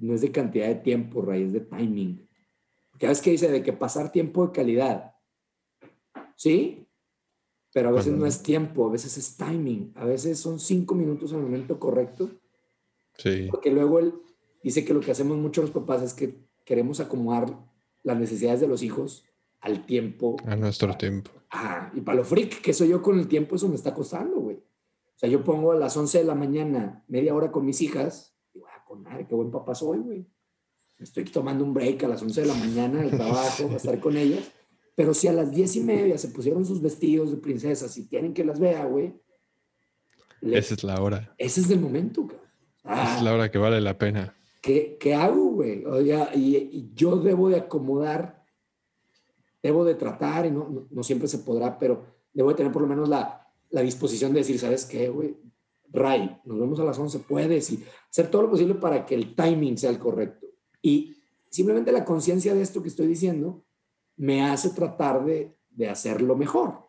no es de cantidad de tiempo, Ray, es de timing. Porque a veces que dice de que pasar tiempo de calidad, ¿sí? Pero a veces no es tiempo, a veces es timing, a veces son cinco minutos en el momento correcto. Sí. Porque luego él dice que lo que hacemos muchos los papás es que queremos acomodar las necesidades de los hijos al tiempo. A nuestro tiempo. Ah, y para lo freak que soy yo con el tiempo, eso me está costando, güey. O sea, yo pongo a las 11 de la mañana media hora con mis hijas, con madre, qué buen papá soy, güey. Estoy tomando un break a las 11 de la mañana del trabajo, a estar con ellas. Pero si a las 10 y media se pusieron sus vestidos de princesas y tienen que las vea, güey. Esa es la hora. Ese es el momento, güey. Esa es la hora que vale la pena. ¿Qué, qué hago, güey? O sea, y, y yo debo de acomodar debo de tratar, y no, no, siempre se podrá, pero debo de tener por lo menos la, la disposición de decir, ¿sabes qué, güey? Ray, nos vemos a las 11, puedes, y hacer todo lo posible para que el timing sea el correcto. Y simplemente la conciencia de esto que estoy diciendo me hace tratar de, de hacerlo mejor.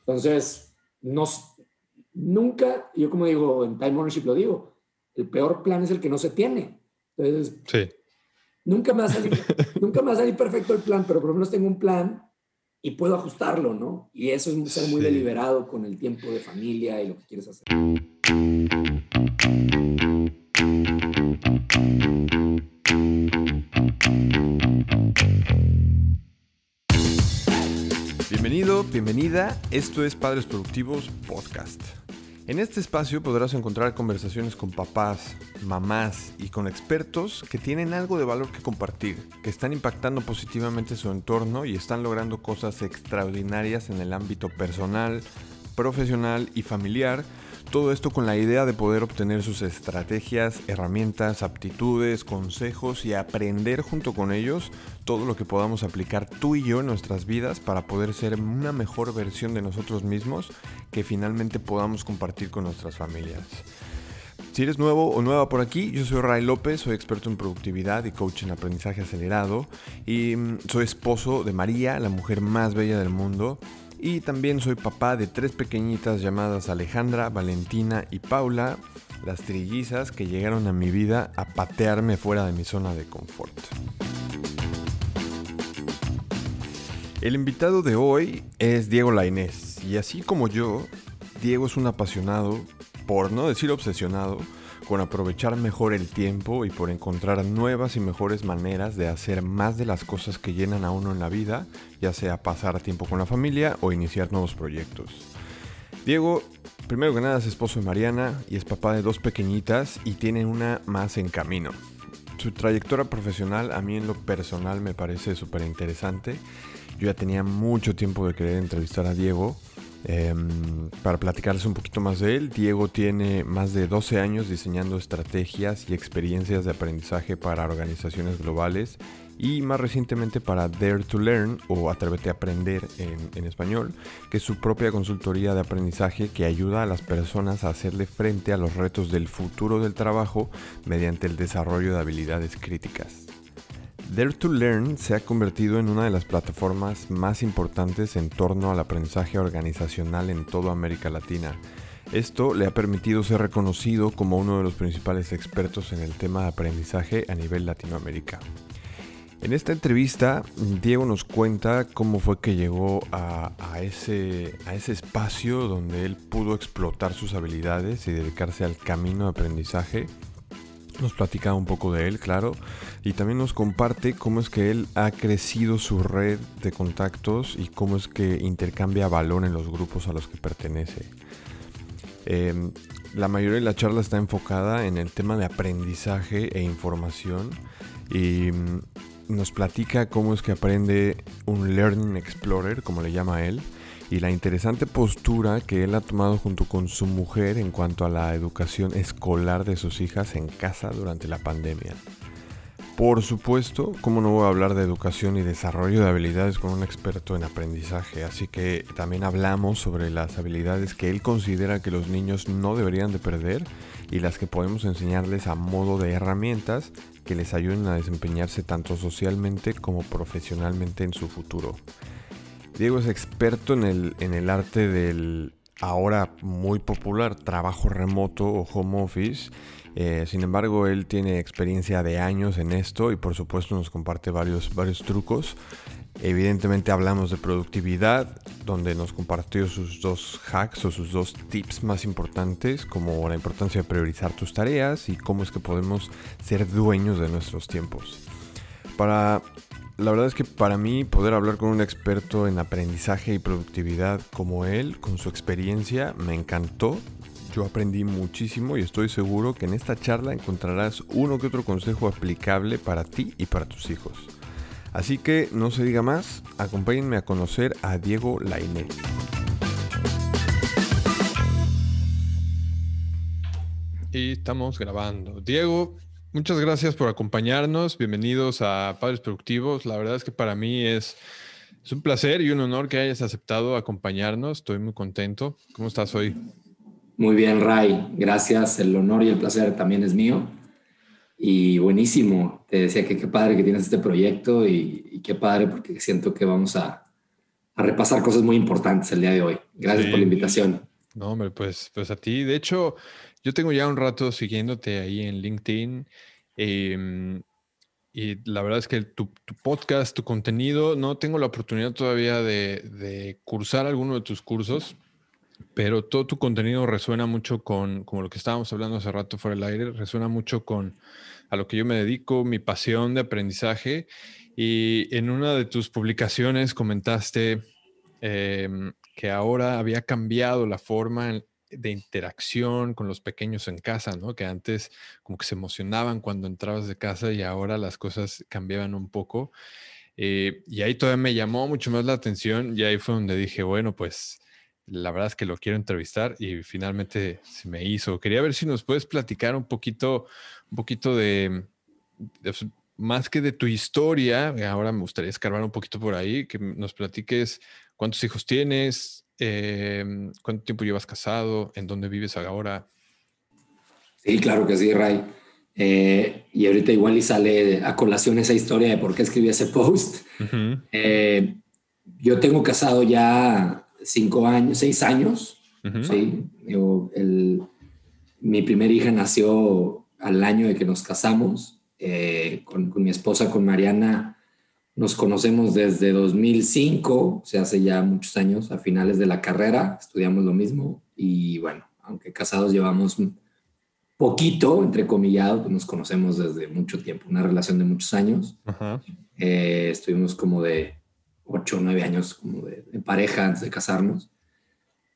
Entonces, nos, nunca, yo como digo, en Time Ownership lo digo, el peor plan es el que no se tiene. Entonces, sí. Nunca me, va a salir, nunca me va a salir perfecto el plan, pero por lo menos tengo un plan y puedo ajustarlo, ¿no? Y eso es ser muy deliberado con el tiempo de familia y lo que quieres hacer. Bienvenido, bienvenida. Esto es Padres Productivos Podcast. En este espacio podrás encontrar conversaciones con papás, mamás y con expertos que tienen algo de valor que compartir, que están impactando positivamente su entorno y están logrando cosas extraordinarias en el ámbito personal, profesional y familiar todo esto con la idea de poder obtener sus estrategias, herramientas, aptitudes, consejos y aprender junto con ellos todo lo que podamos aplicar tú y yo en nuestras vidas para poder ser una mejor versión de nosotros mismos que finalmente podamos compartir con nuestras familias. Si eres nuevo o nueva por aquí, yo soy Ray López, soy experto en productividad y coach en aprendizaje acelerado y mm, soy esposo de María, la mujer más bella del mundo y también soy papá de tres pequeñitas llamadas Alejandra, Valentina y Paula, las trillizas que llegaron a mi vida a patearme fuera de mi zona de confort. El invitado de hoy es Diego Lainés y así como yo, Diego es un apasionado, por no decir obsesionado, con aprovechar mejor el tiempo y por encontrar nuevas y mejores maneras de hacer más de las cosas que llenan a uno en la vida, ya sea pasar tiempo con la familia o iniciar nuevos proyectos. Diego, primero que nada es esposo de Mariana y es papá de dos pequeñitas y tiene una más en camino. Su trayectoria profesional a mí en lo personal me parece súper interesante. Yo ya tenía mucho tiempo de querer entrevistar a Diego Em, para platicarles un poquito más de él, Diego tiene más de 12 años diseñando estrategias y experiencias de aprendizaje para organizaciones globales y más recientemente para Dare to Learn o Atrévete a Aprender en, en español, que es su propia consultoría de aprendizaje que ayuda a las personas a hacerle frente a los retos del futuro del trabajo mediante el desarrollo de habilidades críticas. Dare to Learn se ha convertido en una de las plataformas más importantes en torno al aprendizaje organizacional en toda América Latina. Esto le ha permitido ser reconocido como uno de los principales expertos en el tema de aprendizaje a nivel Latinoamérica. En esta entrevista, Diego nos cuenta cómo fue que llegó a, ese, a ese espacio donde él pudo explotar sus habilidades y dedicarse al camino de aprendizaje nos platica un poco de él, claro, y también nos comparte cómo es que él ha crecido su red de contactos y cómo es que intercambia valor en los grupos a los que pertenece. Em, la mayoría de la charla está enfocada en el tema de aprendizaje e información y mm, nos platica cómo es que aprende un Learning Explorer, como le llama él, y la interesante postura que él ha tomado junto con su mujer en cuanto a la educación escolar de sus hijas en casa durante la pandemia. Por supuesto, como no voy a hablar de educación y desarrollo de habilidades con un experto en aprendizaje, así que también hablamos sobre las habilidades que él considera que los niños no deberían de perder y las que podemos enseñarles a modo de herramientas que les ayuden a desempeñarse tanto socialmente como profesionalmente en su futuro. Diego es experto en el, en el arte del ahora muy popular, trabajo remoto o home office. Eh, sin embargo, él tiene experiencia de años en esto y por supuesto nos comparte varios, varios trucos. Evidentemente hablamos de productividad, donde nos compartió sus dos hacks o sus dos tips más importantes, como la importancia de priorizar tus tareas y cómo es que podemos ser dueños de nuestros tiempos. Para la verdad es que para mí poder hablar con un experto en aprendizaje y productividad como él, con su experiencia, me encantó. Yo aprendí muchísimo y estoy seguro que en esta charla encontrarás uno que otro consejo aplicable para ti y para tus hijos. Así que no se diga más, acompáñenme a conocer a Diego Lainé. Y estamos grabando. Diego, Muchas gracias por acompañarnos. Bienvenidos a Padres Productivos. La verdad es que para mí es, es un placer y un honor que hayas aceptado acompañarnos. Estoy muy contento. ¿Cómo estás hoy? Muy bien, Ray. Gracias. El honor y el placer también es mío. Y buenísimo. Te decía que qué padre que tienes este proyecto y, qué padre porque siento que vamos a, a, repasar cosas muy importantes el día de hoy. Gracias por la invitación. No, hombre, pues, pues a ti. De hecho, yo tengo ya un rato siguiéndote ahí en LinkedIn. Em, y la verdad es que tu, podcast, tu contenido, no tengo la oportunidad todavía de, cursar alguno de tus cursos, pero todo tu contenido resuena mucho con, como lo que estábamos hablando hace rato fuera del aire, resuena mucho con a lo que yo me dedico, mi pasión de aprendizaje. Y en una de tus publicaciones comentaste em, que ahora había cambiado la forma de interacción con los pequeños en casa, ¿no? Que antes como que se emocionaban cuando entrabas de casa y ahora las cosas cambiaban un poco. Eh, y ahí todavía me llamó mucho más la atención y ahí fue donde dije, bueno, pues la verdad es que lo quiero entrevistar y finalmente se me hizo. Quería ver si nos puedes platicar un poquito, un poquito de, más que de tu historia, ahora me gustaría escarbar un poquito por ahí, que nos platiques cuántos hijos tienes, Em, ¿Cuánto tiempo llevas casado? ¿En dónde vives ahora? Sí, claro que sí, Ray. Eh, y ahorita igual y sale a colación esa historia de por qué escribí ese post. Eh, yo tengo casado ya cinco años, seis años. Sí, mi primera hija nació al año de que nos casamos eh, con, con, mi esposa, con Mariana. Nos conocemos desde 2005, o sea, hace ya muchos años, a finales de la carrera, estudiamos lo mismo y bueno, aunque casados llevamos poquito, entre comillas, pues nos conocemos desde mucho tiempo, una relación de muchos años. Eh, estuvimos como de 8 o 9 años como de, pareja antes de casarnos.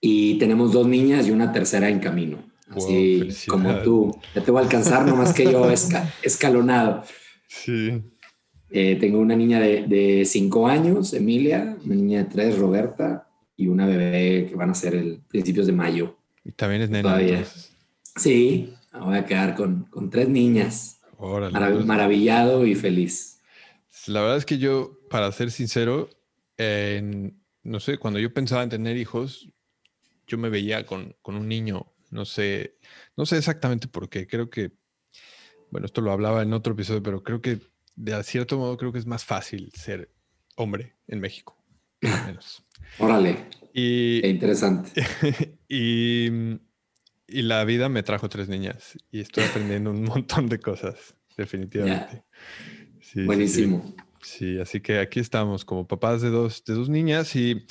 Y tenemos dos niñas y una tercera en camino. Así como tú. Ya te voy a alcanzar, nomás que yo escalonado. Sí. Eh, tengo una niña de, cinco años, Emilia, una niña de tres, Roberta, y una bebé que van a ser el principios de mayo. Y también es nena. Sí, voy a quedar con, con tres niñas. Pues. maravillado y feliz. La verdad es que yo, para ser sincero, no sé, cuando yo pensaba en tener hijos, yo me veía con, con un niño, no sé, no sé exactamente por qué, creo que, bueno, esto lo hablaba en otro episodio, pero creo que de cierto modo creo que es más fácil ser hombre en México. Menos. Órale. Y, Qué interesante. y, y, la vida me trajo tres niñas y estoy aprendiendo un montón de cosas, definitivamente. Buenísimo. Sí, así que aquí estamos como papás de dos, de dos niñas y,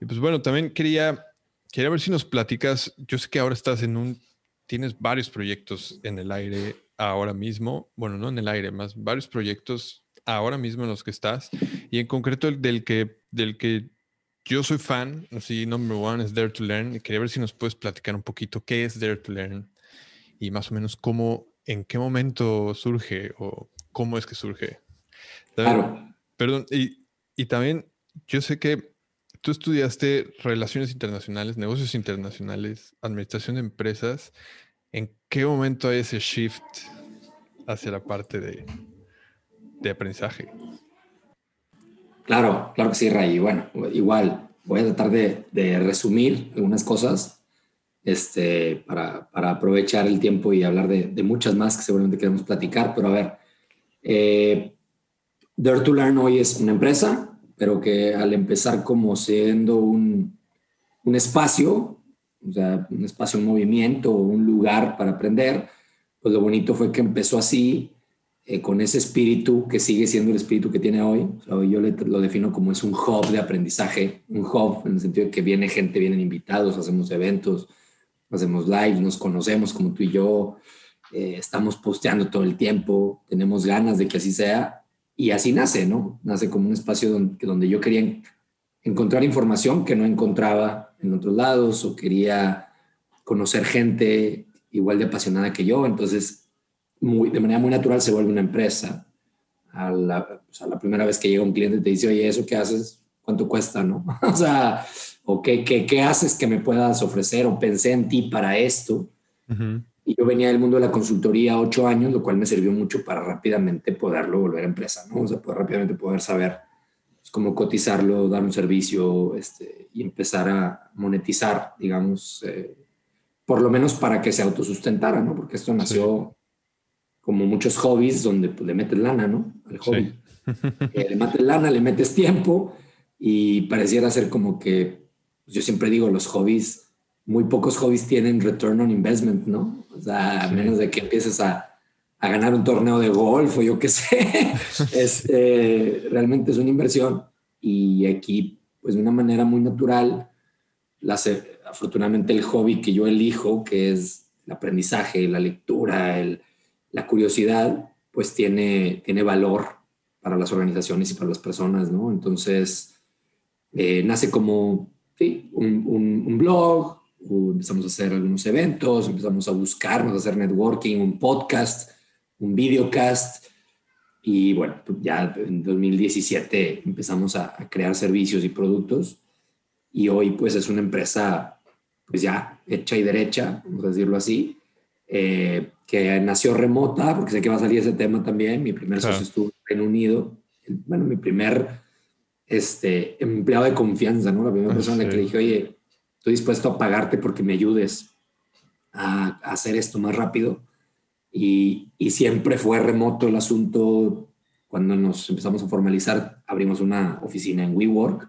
y, pues bueno, también quería, quería ver si nos platicas, yo sé que ahora estás en un, tienes varios proyectos en el aire ahora mismo, bueno, no en el aire, más varios proyectos ahora mismo en los que estás y en concreto el del que, del que yo soy fan, así, number one es Dare to Learn y quería ver si nos puedes platicar un poquito qué es Dare to Learn y más o menos cómo, en qué momento surge o cómo es que surge. Claro. Perdón, y, y también yo sé que tú estudiaste relaciones internacionales, negocios internacionales, administración de empresas ¿En qué momento hay ese shift hacia la parte de, de aprendizaje? Claro, claro que sí, Ray. Bueno, igual voy a tratar de, resumir algunas cosas este, para, aprovechar el tiempo y hablar de, muchas más que seguramente queremos platicar. Pero a ver, eh, Dare to Learn hoy es una empresa, pero que al empezar como siendo un, un espacio o sea, un espacio, un movimiento, un lugar para aprender. Pues lo bonito fue que empezó así, eh, con ese espíritu que sigue siendo el espíritu que tiene hoy. yo lo defino como es un hub de aprendizaje, un hub en el sentido de que viene gente, vienen invitados, hacemos eventos, hacemos live, nos conocemos como tú y yo, eh, estamos posteando todo el tiempo, tenemos ganas de que así sea y así nace, ¿no? Nace como un espacio donde, yo quería encontrar información que no encontraba en otros lados o quería conocer gente igual de apasionada que yo, entonces de manera muy natural se vuelve una empresa. A la, la, primera vez que llega un cliente te dice, oye, ¿eso qué haces? ¿Cuánto cuesta? ¿No? o sea, ¿o qué, qué, qué, haces que me puedas ofrecer? O pensé en ti para esto. Y yo venía del mundo de la consultoría ocho años, lo cual me sirvió mucho para rápidamente poderlo volver a empresa, ¿no? O sea, poder, rápidamente poder saber pues, cómo cotizarlo, dar un servicio este, y empezar a monetizar, digamos, eh, por lo menos para que se autosustentara, ¿no? Porque esto nació como muchos hobbies donde pues, le metes lana, ¿no? Al hobby. Eh, le metes lana, le metes tiempo y pareciera ser como que, pues, yo siempre digo, los hobbies, muy pocos hobbies tienen return on investment, ¿no? O sea, a menos de que empieces a, a, ganar un torneo de golf o yo qué sé, este, realmente es una inversión y aquí, pues de una manera muy natural, la, afortunadamente el hobby que yo elijo, que es el aprendizaje, la lectura, el la curiosidad pues tiene, tiene valor para las organizaciones y para las personas, ¿no? Entonces, eh, nace como un, blog, empezamos a hacer algunos eventos, empezamos a buscarnos, a hacer networking, un podcast, un videocast, y bueno, pues ya en 2017 empezamos a, a, crear servicios y productos, y hoy pues es una empresa pues ya hecha y derecha, vamos a decirlo así, eh, que nació remota, porque sé que va a salir ese tema también. Mi primer socio estuvo en Reino Unido. Bueno, mi primer este, empleado de confianza, ¿no? La primera ah, persona que le dije, oye, estoy dispuesto a pagarte porque me ayudes a, hacer esto más rápido. Y, y, siempre fue remoto el asunto. Cuando nos empezamos a formalizar, abrimos una oficina en WeWork,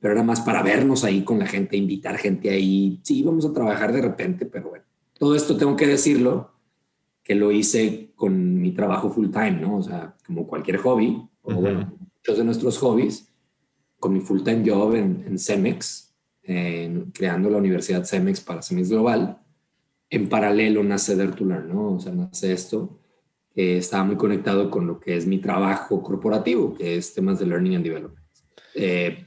pero era más para vernos ahí con la gente, invitar gente ahí. Sí, vamos a trabajar de repente, pero bueno. Todo esto tengo que decirlo, que lo hice con mi trabajo full time, ¿no? O sea, como cualquier hobby, o bueno, muchos de nuestros hobbies, con mi full time job en, en Cemex, creando la Universidad Cemex para Cemex Global. En paralelo nace Dare to Learn, ¿no? O sea, nace esto. que estaba muy conectado con lo que es mi trabajo corporativo, que es temas de Learning and Development. Eh,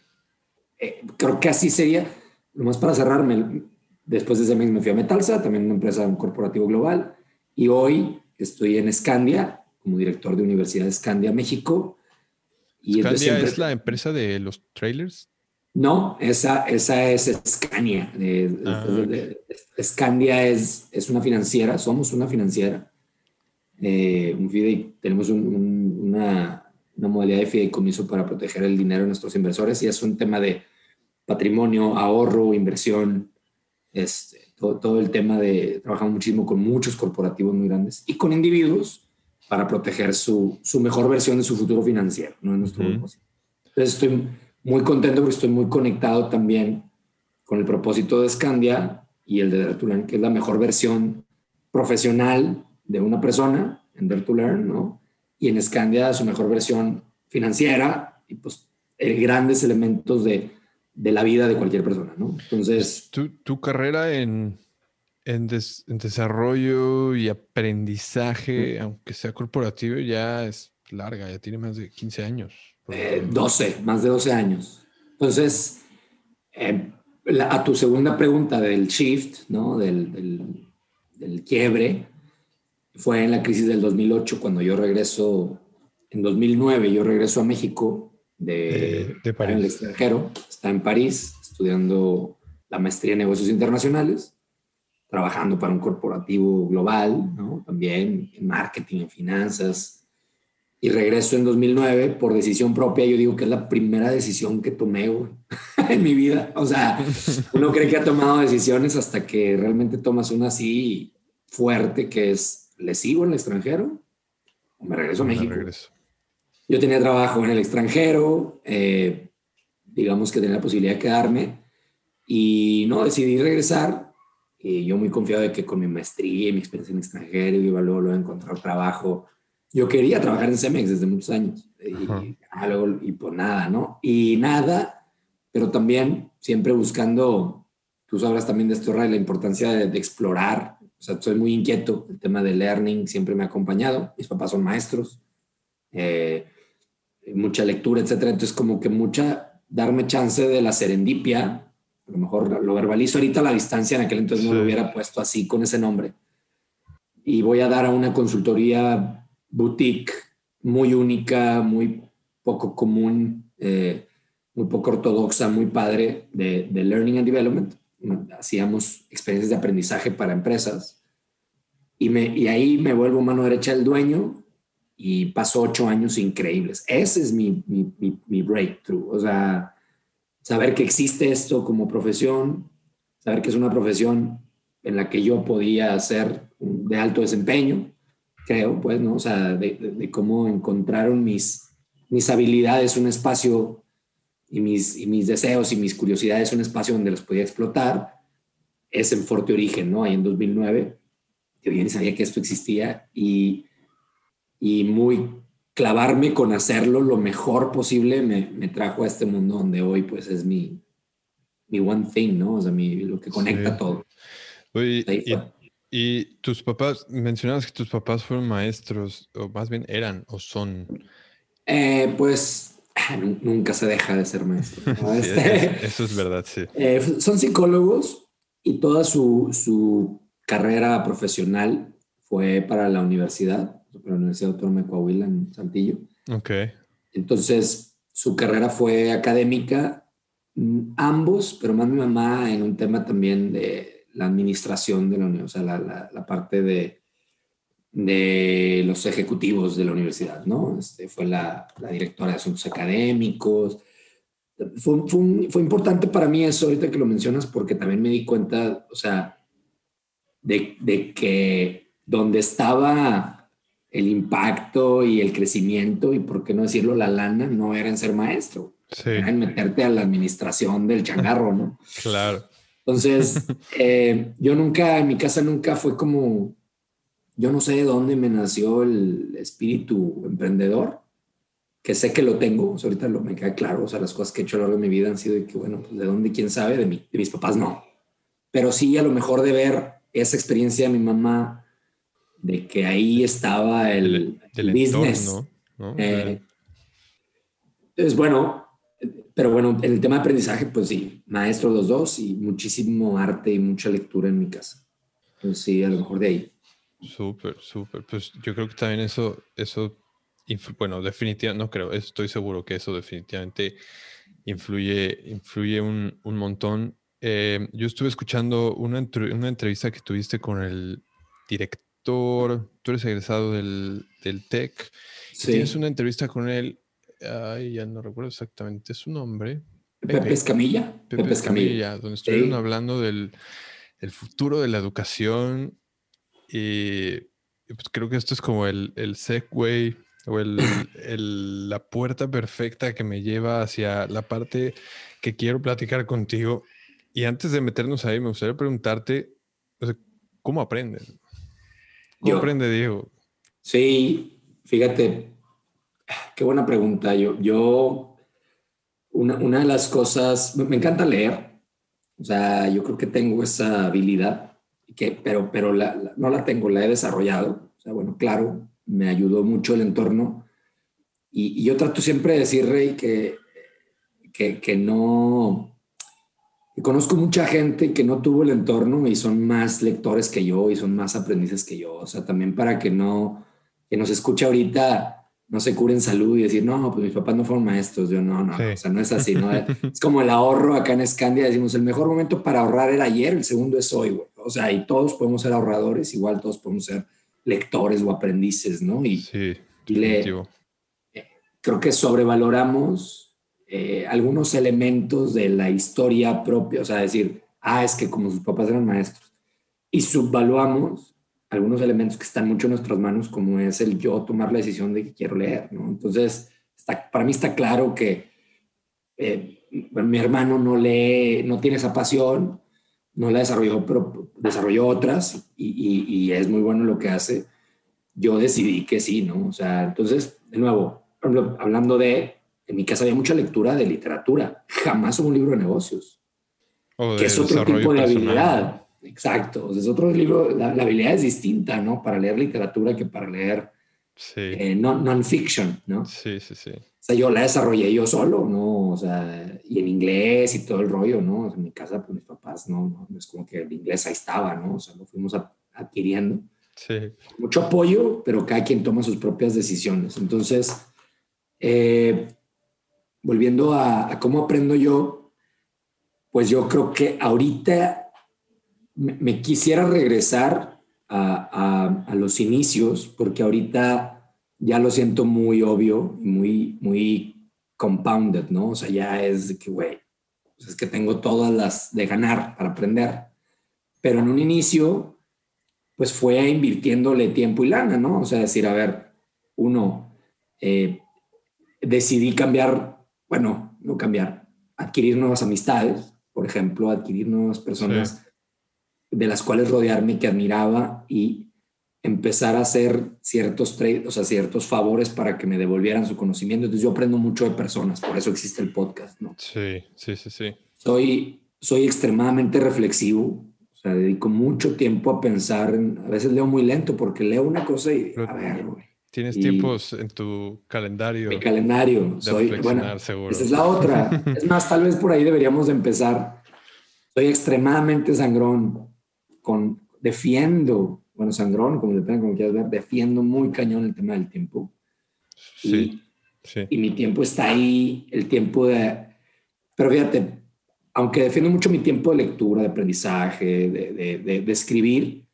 eh, creo que así sería, nomás para cerrarme, después de Cemex me fui a Metalsa, también una empresa un corporativo global y hoy estoy en Scandia como director de Universidad de Scandia, México. Y ¿Scandia es la empresa de los trailers? No, esa, esa es Scania. Ah, Scandia es, es una financiera, somos una financiera. Eh, un tenemos una, una modalidad de fideicomiso para proteger el dinero de nuestros inversores y es un tema de patrimonio, ahorro, inversión, este, todo, el tema de, trabajamos muchísimo con muchos corporativos muy grandes y con individuos para proteger su, su mejor versión de su futuro financiero, ¿no? En nuestro propósito. Entonces estoy muy contento porque estoy muy conectado también con el propósito de Scandia y el de Dare to Learn, que es la mejor versión profesional de una persona en Dare to Learn, ¿no? Y en Scandia su mejor versión financiera y pues grandes elementos de de la vida de cualquier persona, ¿no? Entonces... Tu, tu carrera en, en, desarrollo y aprendizaje, aunque sea corporativo, ya es larga, ya tiene más de 15 años. 12, eh, más de 12 años. Entonces, eh, a tu segunda pregunta del shift, ¿no? Del, del, del, quiebre, fue en la crisis del 2008, cuando yo regreso, en 2009 yo regreso a México de, de, París. en el extranjero, está en París estudiando la maestría en negocios internacionales, trabajando para un corporativo global, ¿no? también en marketing, en finanzas. Y regreso en 2009 por decisión propia. Yo digo que es la primera decisión que tomé en mi vida. O sea, uno cree que ha tomado decisiones hasta que realmente tomas una así fuerte, que es, ¿le sigo en el extranjero o me regreso a México? Regreso. Yo tenía trabajo en el extranjero, eh, digamos que tenía la posibilidad de quedarme y no, decidí regresar y yo muy confiado de que con mi maestría y mi experiencia en extranjero iba luego, luego a encontrar trabajo. Yo quería trabajar en Cemex desde muchos años y, algo, y pues nada, ¿no? Y nada, pero también siempre buscando, tú sabrás también de esto, Ray, la importancia de, explorar. O sea, soy muy inquieto, el tema de learning siempre me ha acompañado. Mis papás son maestros, eh, mucha lectura, etcétera. Entonces, como que mucha, darme chance de la serendipia a lo mejor lo verbalizo ahorita a la distancia, en aquel entonces no lo hubiera puesto así con ese nombre. Y voy a dar a una consultoría boutique muy única, muy poco común, eh, muy poco ortodoxa, muy padre de, de, Learning and Development. Hacíamos experiencias de aprendizaje para empresas. Y, me, y ahí me vuelvo mano derecha del dueño y paso ocho años increíbles. Ese es mi, mi, mi, mi breakthrough. O sea, saber que existe esto como profesión, saber que es una profesión en la que yo podía ser de alto desempeño, creo, pues, ¿no? O sea, de, cómo encontraron mis, mis habilidades un espacio y mis, y mis deseos y mis curiosidades un espacio donde los podía explotar, es en Forte Origen, ¿no? Ahí en 2009, yo bien sabía que esto existía y, y muy clavarme con hacerlo lo mejor posible me, me, trajo a este mundo donde hoy pues es mi, mi one thing, ¿no? O sea, mi, lo que conecta todo. Oye, y, y, tus papás, mencionabas que tus papás fueron maestros, o más bien eran o son. Eh, pues nunca se deja de ser maestro. Este, eso es verdad, sí. Eh, son psicólogos y toda su, su carrera profesional fue para la universidad para la Universidad Autónoma de Coahuila en Santillo. Ok. Entonces, su carrera fue académica, mm, ambos, pero más mi mamá en un tema también de la administración de la universidad, o sea, la, la, parte de, de los ejecutivos de la universidad, ¿no? Este, fue la, la directora de asuntos académicos. Fue, fue, fue, importante para mí eso ahorita que lo mencionas porque también me di cuenta, o sea, de, de que donde estaba el impacto y el crecimiento y, por qué no decirlo, la lana, no era en ser maestro, era en meterte a la administración del changarro, ¿no? claro. Entonces, eh, yo nunca, en mi casa nunca fue como, yo no sé de dónde me nació el espíritu emprendedor, que sé que lo tengo, ahorita lo, me queda claro, o sea, las cosas que he hecho a lo largo de mi vida han sido de que, bueno, pues de dónde, quién sabe, de, de mis papás no, pero sí a lo mejor de ver esa experiencia de mi mamá de que ahí estaba el, business. ¿no? Eh, es bueno, pero bueno, el tema de aprendizaje, pues sí, maestro los dos y muchísimo arte y mucha lectura en mi casa. Pues sí, a lo mejor de ahí. Súper, súper. Pues yo creo que también eso, eso, bueno, definitivamente, no creo, estoy seguro que eso definitivamente influye, influye un, un montón. Eh, yo estuve escuchando una, una entrevista que tuviste con el director tú eres egresado del, del TEC. Tienes una entrevista con él, ay, ya no recuerdo exactamente su nombre. Pepe, Escamilla. Pepe, Escamilla, donde estuvieron hablando del el futuro de la educación y, pues creo que esto es como el, el segue o el, el, la puerta perfecta que me lleva hacia la parte que quiero platicar contigo. Y antes de meternos ahí, me gustaría preguntarte, ¿cómo aprendes? ¿Cómo aprende Diego? Sí, fíjate, qué buena pregunta. Yo, yo una, una, de las cosas, me encanta leer, o sea, yo creo que tengo esa habilidad, que, pero, pero no la tengo, la he desarrollado. O sea, bueno, claro, me ayudó mucho el entorno. Y, yo trato siempre de decir, Rey, que, que, que no, conozco mucha gente que no tuvo el entorno y son más lectores que yo y son más aprendices que yo. O sea, también para que no, que nos escuche ahorita, no se curen salud y decir, no, pues mis papás no fueron maestros. Yo no, no, o sea, no es así, ¿no? es como el ahorro acá en Escandia, decimos, el mejor momento para ahorrar era ayer, el segundo es hoy, güey. O sea, y todos podemos ser ahorradores, igual todos podemos ser lectores o aprendices, ¿no? Y, sí, y le, eh, creo que sobrevaloramos eh, algunos elementos de la historia propia, o sea, decir, ah, es que como sus papás eran maestros, y subvaluamos algunos elementos que están mucho en nuestras manos, como es el yo tomar la decisión de que quiero leer, ¿no? Entonces, está, para mí está claro que eh, mi hermano no lee, no tiene esa pasión, no la desarrolló, pero desarrolló otras y, y, es muy bueno lo que hace, yo decidí que sí, ¿no? O sea, entonces, de nuevo, hablando de, en mi casa había mucha lectura de literatura, jamás un libro de negocios, que es otro tipo de habilidad. Exacto, es otro libro, la, habilidad es distinta, ¿no? Para leer literatura que para leer sí. Eh, non-fiction, ¿no? Sí, sí, sí. O sea, yo la desarrollé yo solo, ¿no? O sea, y en inglés y todo el rollo, ¿no? en mi casa, pues mis papás, ¿no? no, es como que el inglés ahí estaba, ¿no? O sea, lo fuimos adquiriendo. Sí. Mucho apoyo, pero cada quien toma sus propias decisiones. Entonces, eh, volviendo a, cómo aprendo yo, pues yo creo que ahorita me, quisiera regresar a, los inicios, porque ahorita ya lo siento muy obvio, muy, muy compounded, ¿no? O sea, ya es que, güey, pues es que tengo todas las de ganar para aprender. Pero en un inicio, pues fue invirtiéndole tiempo y lana, ¿no? O sea, decir, a ver, uno, eh, decidí cambiar, bueno, no cambiar, adquirir nuevas amistades, por ejemplo, adquirir nuevas personas de las cuales rodearme que admiraba y empezar a hacer ciertos trades, o sea, ciertos favores para que me devolvieran su conocimiento. Entonces yo aprendo mucho de personas, por eso existe el podcast, ¿no? Sí, sí, sí, sí. Soy, soy extremadamente reflexivo, o sea, dedico mucho tiempo a pensar, a veces leo muy lento porque leo una cosa y, a ver, güey. Tienes tiempos en tu calendario. Mi calendario, soy, bueno, seguro. esa es la otra. es más, tal vez por ahí deberíamos de empezar. Soy extremadamente sangrón, con, defiendo bueno, sangrón, como le como quieras ver, defiendo muy cañón el tema del tiempo. Sí, y, sí. Y mi tiempo está ahí, el tiempo de... Pero fíjate, aunque defiendo mucho mi tiempo de lectura, de aprendizaje, de, de, de, escribir,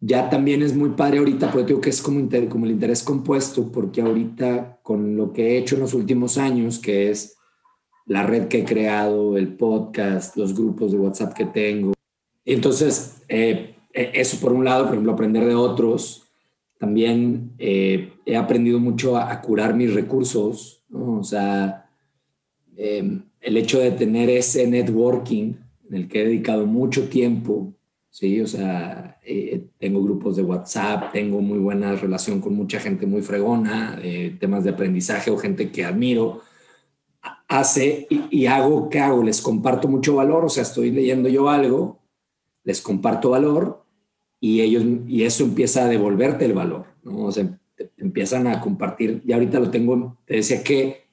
ya también es muy padre ahorita, porque digo que es como, como el interés compuesto, porque ahorita con lo que he hecho en los últimos años, que es la red que he creado, el podcast, los grupos de WhatsApp que tengo, entonces, eh, e, eso por un lado, por ejemplo, aprender de otros. También eh, he aprendido mucho a, curar mis recursos, ¿no? O sea, em, el hecho de tener ese networking en el que he dedicado mucho tiempo, ¿sí? O sea, eh, tengo grupos de WhatsApp, tengo muy buena relación con mucha gente muy fregona, temas de aprendizaje o gente que admiro, hace y, y, hago, ¿qué hago? Les comparto mucho valor, o sea, estoy leyendo yo algo, les comparto valor y ellos, y eso empieza a devolverte el valor, ¿no? O sea, empiezan a compartir, y ahorita lo tengo, te decía que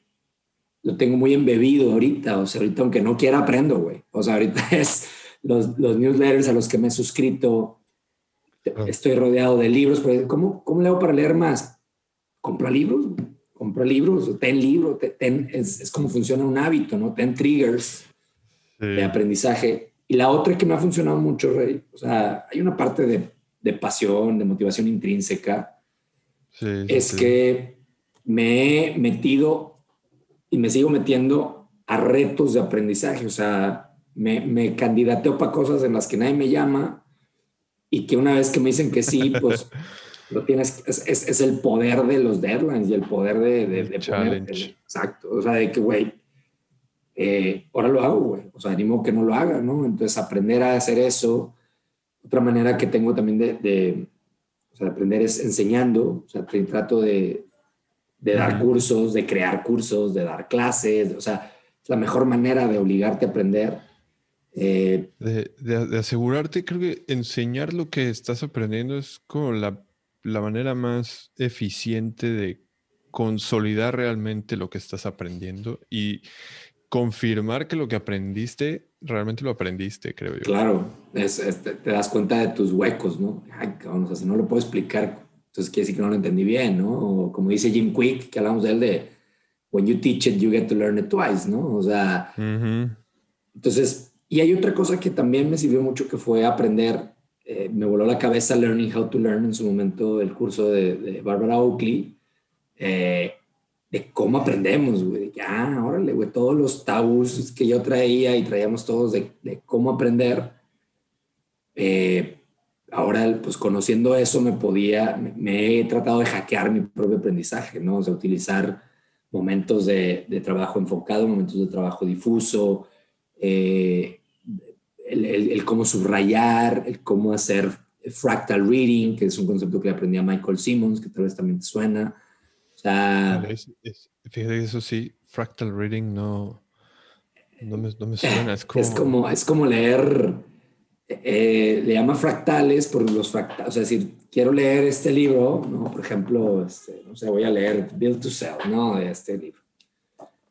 lo tengo muy embebido ahorita, o sea, ahorita aunque no quiera aprendo, güey. O sea, ahorita es los, los newsletters a los que me he suscrito, estoy rodeado de libros, pero ¿cómo, cómo le hago para leer más? Compra libros, compra libros, ten libros, ten, es, es, como funciona un hábito, ¿no? Ten triggers de aprendizaje y la otra que me ha funcionado mucho, Rey, o sea, hay una parte de, de pasión, de motivación intrínseca, es que me he metido y me sigo metiendo a retos de aprendizaje, o sea, me, me candidateo para cosas en las que nadie me llama y que una vez que me dicen que sí, pues lo tienes, es, es, el poder de los deadlines y el poder de, de, de exacto, o sea, de que, güey, eh, ahora lo hago, güey. O sea, animo que no lo haga, ¿no? Entonces, aprender a hacer eso. Otra manera que tengo también de, de, o sea, aprender es enseñando. O sea, trato de, de dar cursos, de crear cursos, de dar clases. O sea, es la mejor manera de obligarte a aprender. Eh, de, de, asegurarte, creo que enseñar lo que estás aprendiendo es como la, la manera más eficiente de consolidar realmente lo que estás aprendiendo y confirmar que lo que aprendiste, realmente lo aprendiste, creo yo. Claro, es, te, das cuenta de tus huecos, ¿no? Ay, o sea, si no lo puedo explicar, entonces quiere decir que no lo entendí bien, ¿no? O como dice Jim Quick, que hablamos de él de, when you teach it, you get to learn it twice, ¿no? O sea, entonces, y hay otra cosa que también me sirvió mucho que fue aprender, eh, me voló la cabeza Learning How to Learn en su momento el curso de, de Barbara Oakley. Eh, de cómo aprendemos, güey. Ya, órale, güey, todos los tabús que yo traía y traíamos todos de, cómo aprender. Eh, ahora, pues conociendo eso, me podía, me, he tratado de hackear mi propio aprendizaje, ¿no? O sea, utilizar momentos de, trabajo enfocado, momentos de trabajo difuso, eh, el, cómo subrayar, el cómo hacer fractal reading, que es un concepto que aprendí a Michael Simmons, que tal vez también te suena. Sea, fíjate, eso sí, fractal reading no, no, me, no me suena. Es como, es como, es como leer, eh, le llama fractales por los fractales. O sea, decir, quiero leer este libro, ¿no? Por ejemplo, este, no sé, voy a leer Build to Sell, ¿no? De este libro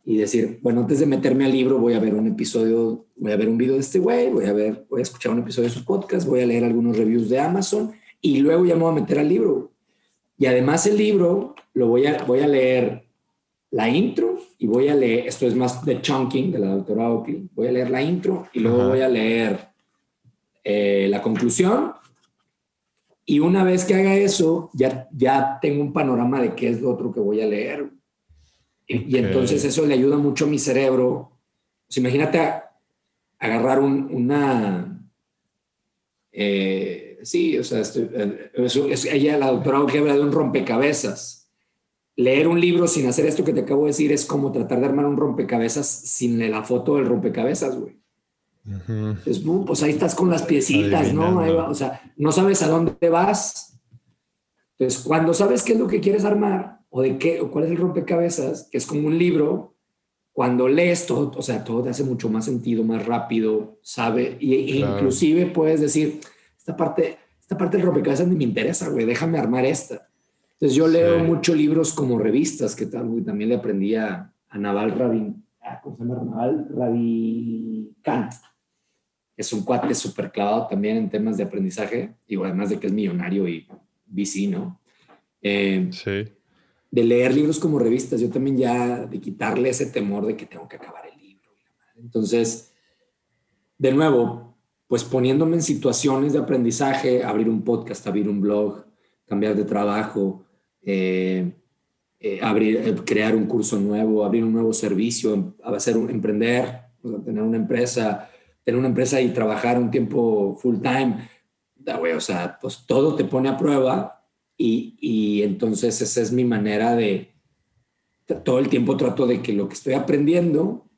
y decir, bueno, antes de meterme al libro voy a ver un episodio, voy a ver un video de este güey, voy a ver, voy a escuchar un episodio de su podcast, voy a leer algunos reviews de Amazon y luego ya me voy a meter al libro. Y además el libro lo voy a, voy a leer la intro y voy a leer, esto es más de chunking de la doctora Oakley, voy a leer la intro y luego voy a leer eh, la conclusión y una vez que haga eso, ya, ya tengo un panorama de qué es lo otro que voy a leer. Y, entonces eso le ayuda mucho a mi cerebro. Pues imagínate agarrar una... Eh, sí, o sea, eh, es, ella, la doctora que habla de un rompecabezas. Leer un libro sin hacer esto que te acabo de decir es como tratar de armar un rompecabezas sin la foto del rompecabezas, güey. pues ahí estás con las piecitas, ¿no? o sea, no sabes a dónde vas. Entonces, cuando sabes qué es lo que quieres armar, o de qué, o cuál es el rompecabezas, que es como un libro, cuando lees todo, o sea, todo te hace mucho más sentido, más rápido, sabe, y, e inclusive puedes decir, esta parte, esta parte del rompecabezas ni me interesa, güey, déjame armar esta. Entonces yo leo muchos libros como revistas, que tal, güey, también le aprendí a, Naval Rabin, ah, ¿cómo se llama? Naval Ravikant. Es un cuate súper clavado también en temas de aprendizaje, y además de que es millonario y VC, ¿no? Eh, sí de leer libros como revistas, yo también ya de quitarle ese temor de que tengo que acabar el libro. Entonces, de nuevo, pues poniéndome en situaciones de aprendizaje, abrir un podcast, abrir un blog, cambiar de trabajo, eh, eh, eh, crear un curso nuevo, abrir un nuevo servicio, hacer un, emprender, tener una empresa, tener una empresa y trabajar un tiempo full time. o sea, pues todo te pone a prueba y, entonces esa es mi manera de, todo el tiempo trato de que lo que estoy aprendiendo,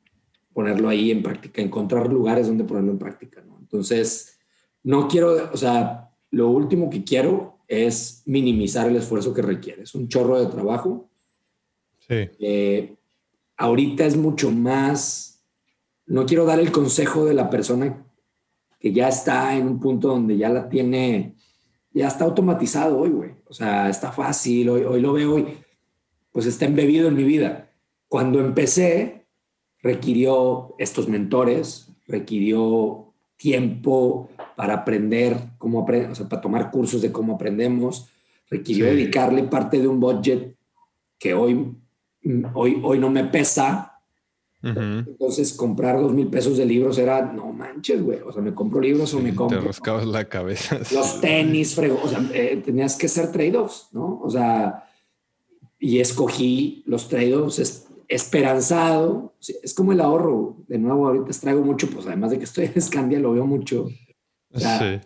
ponerlo ahí en práctica, encontrar lugares donde ponerlo en práctica. Entonces, no quiero, o sea, lo último que quiero es minimizar el esfuerzo que requiere. Es un chorro de trabajo. Sí. Eh, ahorita es mucho más, no quiero dar el consejo de la persona que ya está en un punto donde ya la tiene ya está automatizado hoy, güey. O sea, está fácil, hoy, hoy lo veo hoy, pues está embebido en mi vida. Cuando empecé, requirió estos mentores, requirió tiempo para aprender cómo aprender, o sea, para tomar cursos de cómo aprendemos, requirió dedicarle parte de un budget que hoy, hoy, hoy no me pesa, entonces, comprar dos mil pesos de libros era, no manches, güey. O sea, me compro libros o me compro. Te rascabas la cabeza. Los tenis, frego. O sea, eh, tenías que hacer trade-offs, ¿no? O sea, y escogí los trade-offs esperanzado. Es como el ahorro. De nuevo, ahorita traigo mucho, pues además de que estoy en Scandia, lo veo mucho. sí.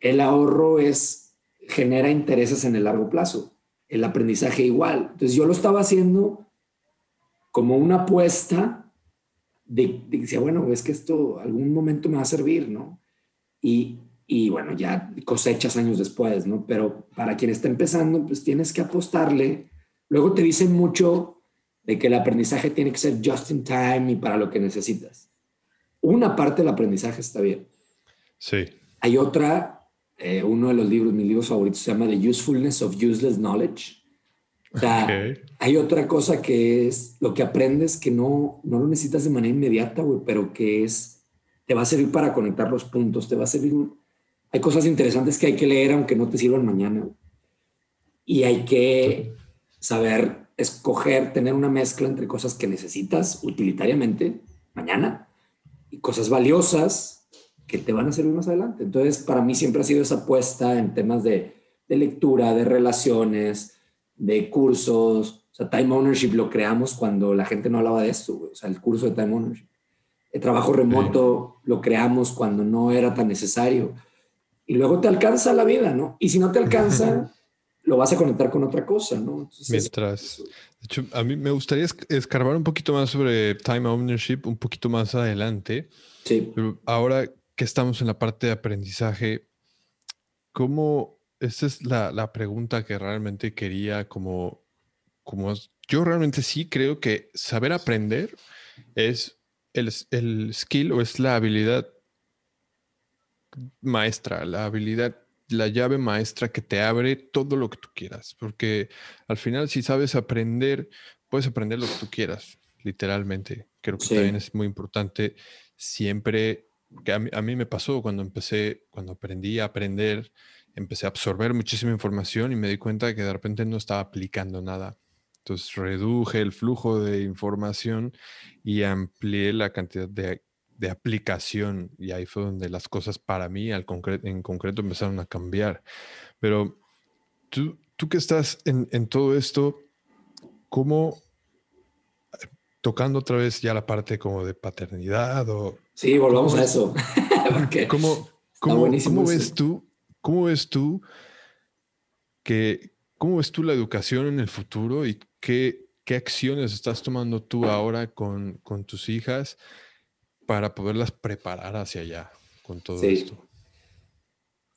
El ahorro es, genera intereses en el largo plazo. El aprendizaje igual. Entonces, yo lo estaba haciendo como una apuesta de, que decía, bueno, es que esto algún momento me va a servir, ¿no? Y, y bueno, ya cosechas años después, ¿no? Pero para quien está empezando, pues tienes que apostarle. Luego te dicen mucho de que el aprendizaje tiene que ser just in time y para lo que necesitas. Una parte del aprendizaje está bien. Sí. Hay otra, eh, uno de los libros, mis libros favoritos, se llama The Usefulness of Useless Knowledge o sea, hay otra cosa que es lo que aprendes que no, no lo necesitas de manera inmediata, güey, pero que es, te va a servir para conectar los puntos, te va a servir. Hay cosas interesantes que hay que leer aunque no te sirvan mañana. Y hay que saber escoger, tener una mezcla entre cosas que necesitas utilitariamente mañana y cosas valiosas que te van a servir más adelante. Entonces, para mí siempre ha sido esa apuesta en temas de, de lectura, de relaciones, de cursos. O sea, Time Ownership lo creamos cuando la gente no hablaba de esto, O sea, el curso de Time Ownership. El trabajo remoto lo creamos cuando no era tan necesario. Y luego te alcanza la vida, ¿no? Y si no te alcanza, lo vas a conectar con otra cosa, ¿no? Mientras. De hecho, a mí me gustaría escarbar un poquito más sobre Time Ownership un poquito más adelante. Sí. Pero ahora que estamos en la parte de aprendizaje, ¿cómo, esa es la, pregunta que realmente quería como, como, yo realmente sí creo que saber aprender es el, el skill o es la habilidad maestra, la habilidad, la llave maestra que te abre todo lo que tú quieras, porque al final si sabes aprender, puedes aprender lo que tú quieras, literalmente. Creo que también es muy importante siempre, que a mí, me pasó cuando empecé, cuando aprendí a aprender, empecé a absorber muchísima información y me di cuenta que de repente no estaba aplicando nada. Entonces reduje el flujo de información y amplié la cantidad de, aplicación y ahí fue donde las cosas para mí al en concreto empezaron a cambiar. Pero tú, tú que estás en, en todo esto, ¿cómo tocando otra vez ya la parte como de paternidad o... Sí, volvamos a eso. ¿Cómo, cómo, ves tú, cómo ves tú que, cómo ves tú la educación en el futuro y qué, qué acciones estás tomando tú ahora con, con tus hijas para poderlas preparar hacia allá con todo esto?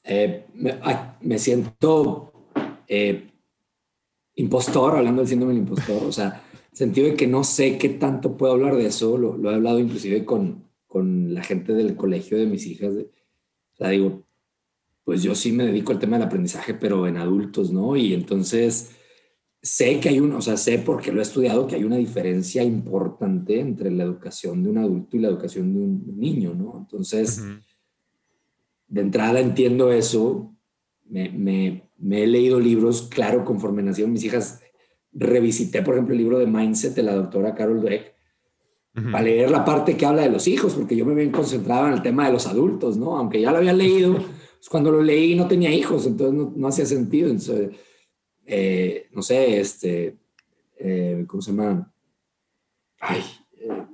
Eh, me, siento eh, impostor, hablando del síndrome del impostor, o sea, sentido de que no sé qué tanto puedo hablar de eso, lo, he hablado inclusive con, con, la gente del colegio de mis hijas. o sea, digo, pues yo sí me dedico al tema del aprendizaje, pero en adultos, ¿no? Y entonces sé que hay un, o sea, sé porque lo he estudiado, que hay una diferencia importante entre la educación de un adulto y la educación de un niño, ¿no? Entonces, de entrada entiendo eso, me, me, me, he leído libros, claro, conforme nacieron mis hijas, revisité, por ejemplo, el libro de Mindset de la doctora Carol Dweck para leer la parte que habla de los hijos, porque yo me había concentrado en el tema de los adultos, ¿no? Aunque ya lo había leído, pues cuando lo leí no tenía hijos, entonces no, hacía sentido. Entonces, eh, no sé, este, eh, ¿cómo se llama? Ay, eh,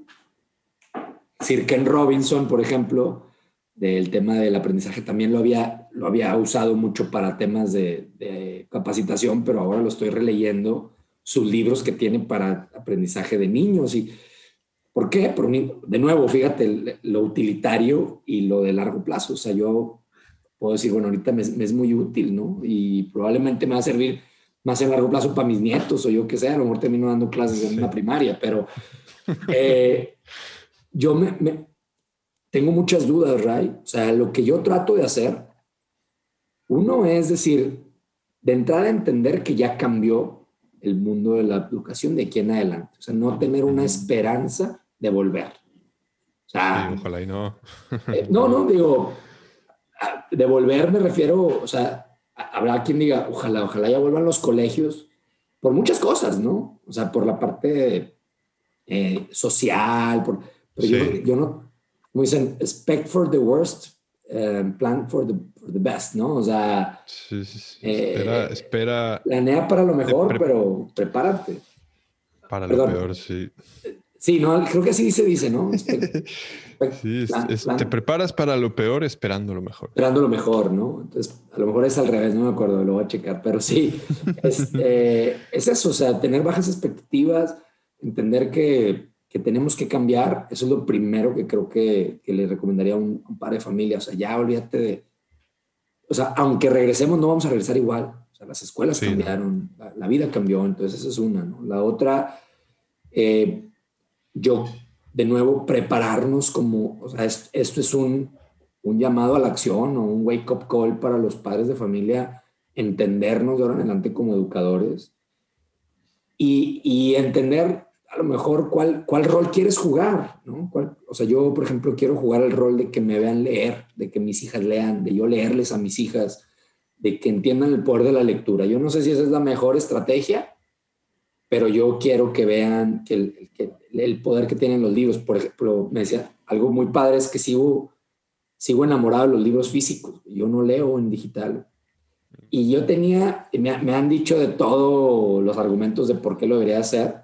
Sir Ken Robinson, por ejemplo, del tema del aprendizaje, también lo había, lo había usado mucho para temas de, de capacitación, pero ahora lo estoy releyendo sus libros que tiene para aprendizaje de niños. ¿Y por qué? Por de nuevo, fíjate, lo utilitario y lo de largo plazo. O sea, yo puedo decir, bueno, ahorita me, es muy útil, ¿no? Y probablemente me va a servir más en largo plazo para mis nietos o yo que sé, a lo mejor termino dando clases en una primaria, pero eh, yo me, tengo muchas dudas, Ray. O sea, lo que yo trato de hacer, uno es decir, de entrada entender que ya cambió el mundo de la educación de aquí en adelante. O sea, no tener una esperanza de volver. O sea, ojalá y no. Eh, no, no, digo, de volver me refiero, o sea, habrá quien diga, ojalá, ojalá ya vuelvan los colegios por muchas cosas, ¿no? O sea, por la parte eh, social, por, pero yo, yo, no, como dicen, expect for the worst, um, plan for the the best, ¿no? O sea, sí, sí, eh, espera, espera. Planea para lo mejor, pero prepárate. Para lo peor, sí. Sí, no, creo que así se dice, ¿no? sí, te preparas para lo peor esperando lo mejor. Esperando lo mejor, ¿no? Entonces, a lo mejor es al revés, no me acuerdo, lo voy a checar, pero sí, este, es eso, o sea, tener bajas expectativas, entender que, que, tenemos que cambiar, eso es lo primero que creo que, que le recomendaría a un, un par de familias, o sea, ya olvídate de o sea, aunque regresemos, no vamos a regresar igual. O sea, las escuelas cambiaron, la, vida cambió, entonces esa es una, ¿no? La otra, eh, yo, de nuevo, prepararnos como, o sea, esto es un, un llamado a la acción o un wake-up call para los padres de familia, entendernos de ahora en adelante como educadores y, y entender a lo mejor cuál, cuál rol quieres jugar, ¿no? o sea, yo, por ejemplo, quiero jugar el rol de que me vean leer, de que mis hijas lean, de yo leerles a mis hijas, de que entiendan el poder de la lectura. Yo no sé si esa es la mejor estrategia, pero yo quiero que vean que el, poder que tienen los libros. Por ejemplo, me decía, algo muy padre es que sigo, sigo enamorado de los libros físicos. Yo no leo en digital. Y yo tenía, me, me han dicho de todos los argumentos de por qué lo debería hacer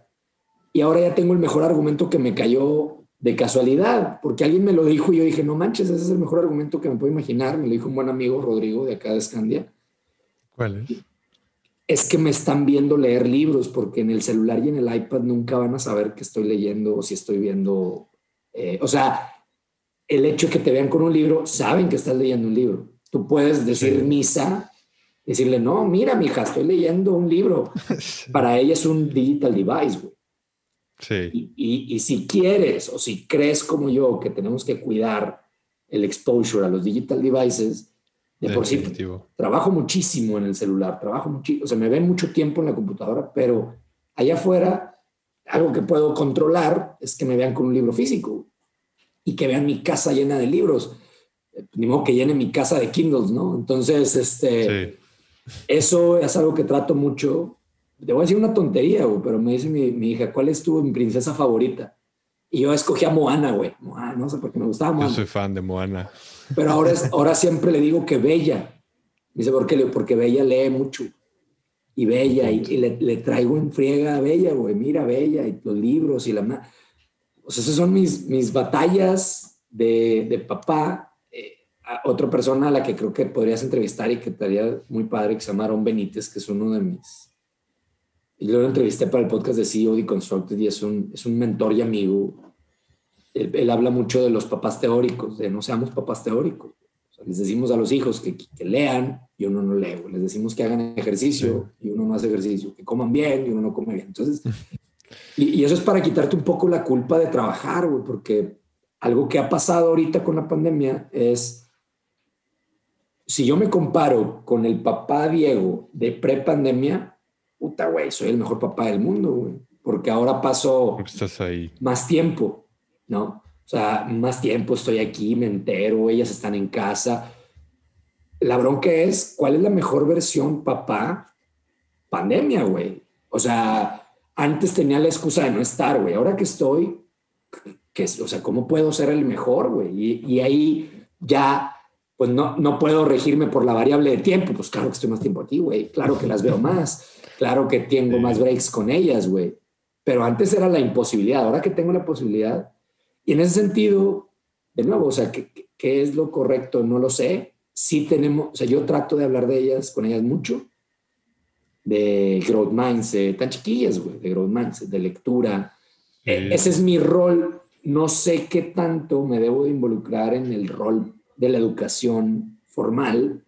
y ahora ya tengo el mejor argumento que me cayó de casualidad, porque alguien me lo dijo y yo dije, no manches, ese es el mejor argumento que me puedo imaginar. Me lo dijo un buen amigo, Rodrigo, de acá de Escandia. ¿Cuál es? Es que me están viendo leer libros, porque en el celular y en el iPad nunca van a saber que estoy leyendo o si estoy viendo. Eh, o sea, el hecho de que te vean con un libro, saben que estás leyendo un libro. Tú puedes decir misa, decirle, no, mira, mija, estoy leyendo un libro. Para ella es un digital device, güey. Sí. Y, y, si quieres o si crees como yo que tenemos que cuidar el exposure a los digital devices, de por sí trabajo muchísimo en el celular, trabajo muchísimo, o sea, me ven mucho tiempo en la computadora, pero allá afuera, algo que puedo controlar es que me vean con un libro físico y que vean mi casa llena de libros. Ni modo que llene mi casa de Kindles, ¿no? Entonces, este, eso es algo que trato mucho. Te voy a decir una tontería, güey, pero me dice mi, mi, hija, ¿cuál es tu princesa favorita? Y yo escogí a Moana, güey. Moana, no sé por qué me gustaba Moana. Yo soy fan de Moana. Pero ahora, es, ahora siempre le digo que Bella. Dice, ¿por qué? Porque Bella lee mucho. Y Bella, y, le, le, traigo en friega a Bella, güey. Mira, Bella, y los libros y la... O sea, esas son mis, mis batallas de, de papá. Eh, otra persona a la que creo que podrías entrevistar y que estaría muy padre, que se llama Aaron Benítez, que es uno de mis... Yo lo entrevisté para el podcast de CEO Deconstructed y es un, es un mentor y amigo él, habla mucho de los papás teóricos, de no seamos papás teóricos. les decimos a los hijos que, lean y uno no lee, les decimos que hagan ejercicio y uno no hace ejercicio, que coman bien y uno no come bien. Entonces, y, eso es para quitarte un poco la culpa de trabajar, güey, porque algo que ha pasado ahorita con la pandemia es, si yo me comparo con el papá Diego de pre-pandemia, puta, güey, soy el mejor papá del mundo, güey, porque ahora paso más tiempo ¿no? O sea, más tiempo estoy aquí, me entero, ellas están en casa. La bronca es, ¿cuál es la mejor versión, papá? Pandemia, güey. O sea, antes tenía la excusa de no estar, güey. Ahora que estoy, que, o sea, ¿cómo puedo ser el mejor, güey? Y, y, ahí ya, pues no, no puedo regirme por la variable de tiempo. Pues claro que estoy más tiempo aquí, güey. Claro que las veo más. Claro que tengo más breaks con ellas, güey. Pero antes era la imposibilidad. Ahora que tengo la posibilidad, y en ese sentido, de nuevo, o sea, ¿qué, qué es lo correcto? No lo sé. Sí tenemos, o sea, yo trato de hablar de ellas, con ellas mucho, de growth mindset, tan chiquillas, güey, de growth mindset, de lectura. E, ese es mi rol. No sé qué tanto me debo de involucrar en el rol de la educación formal.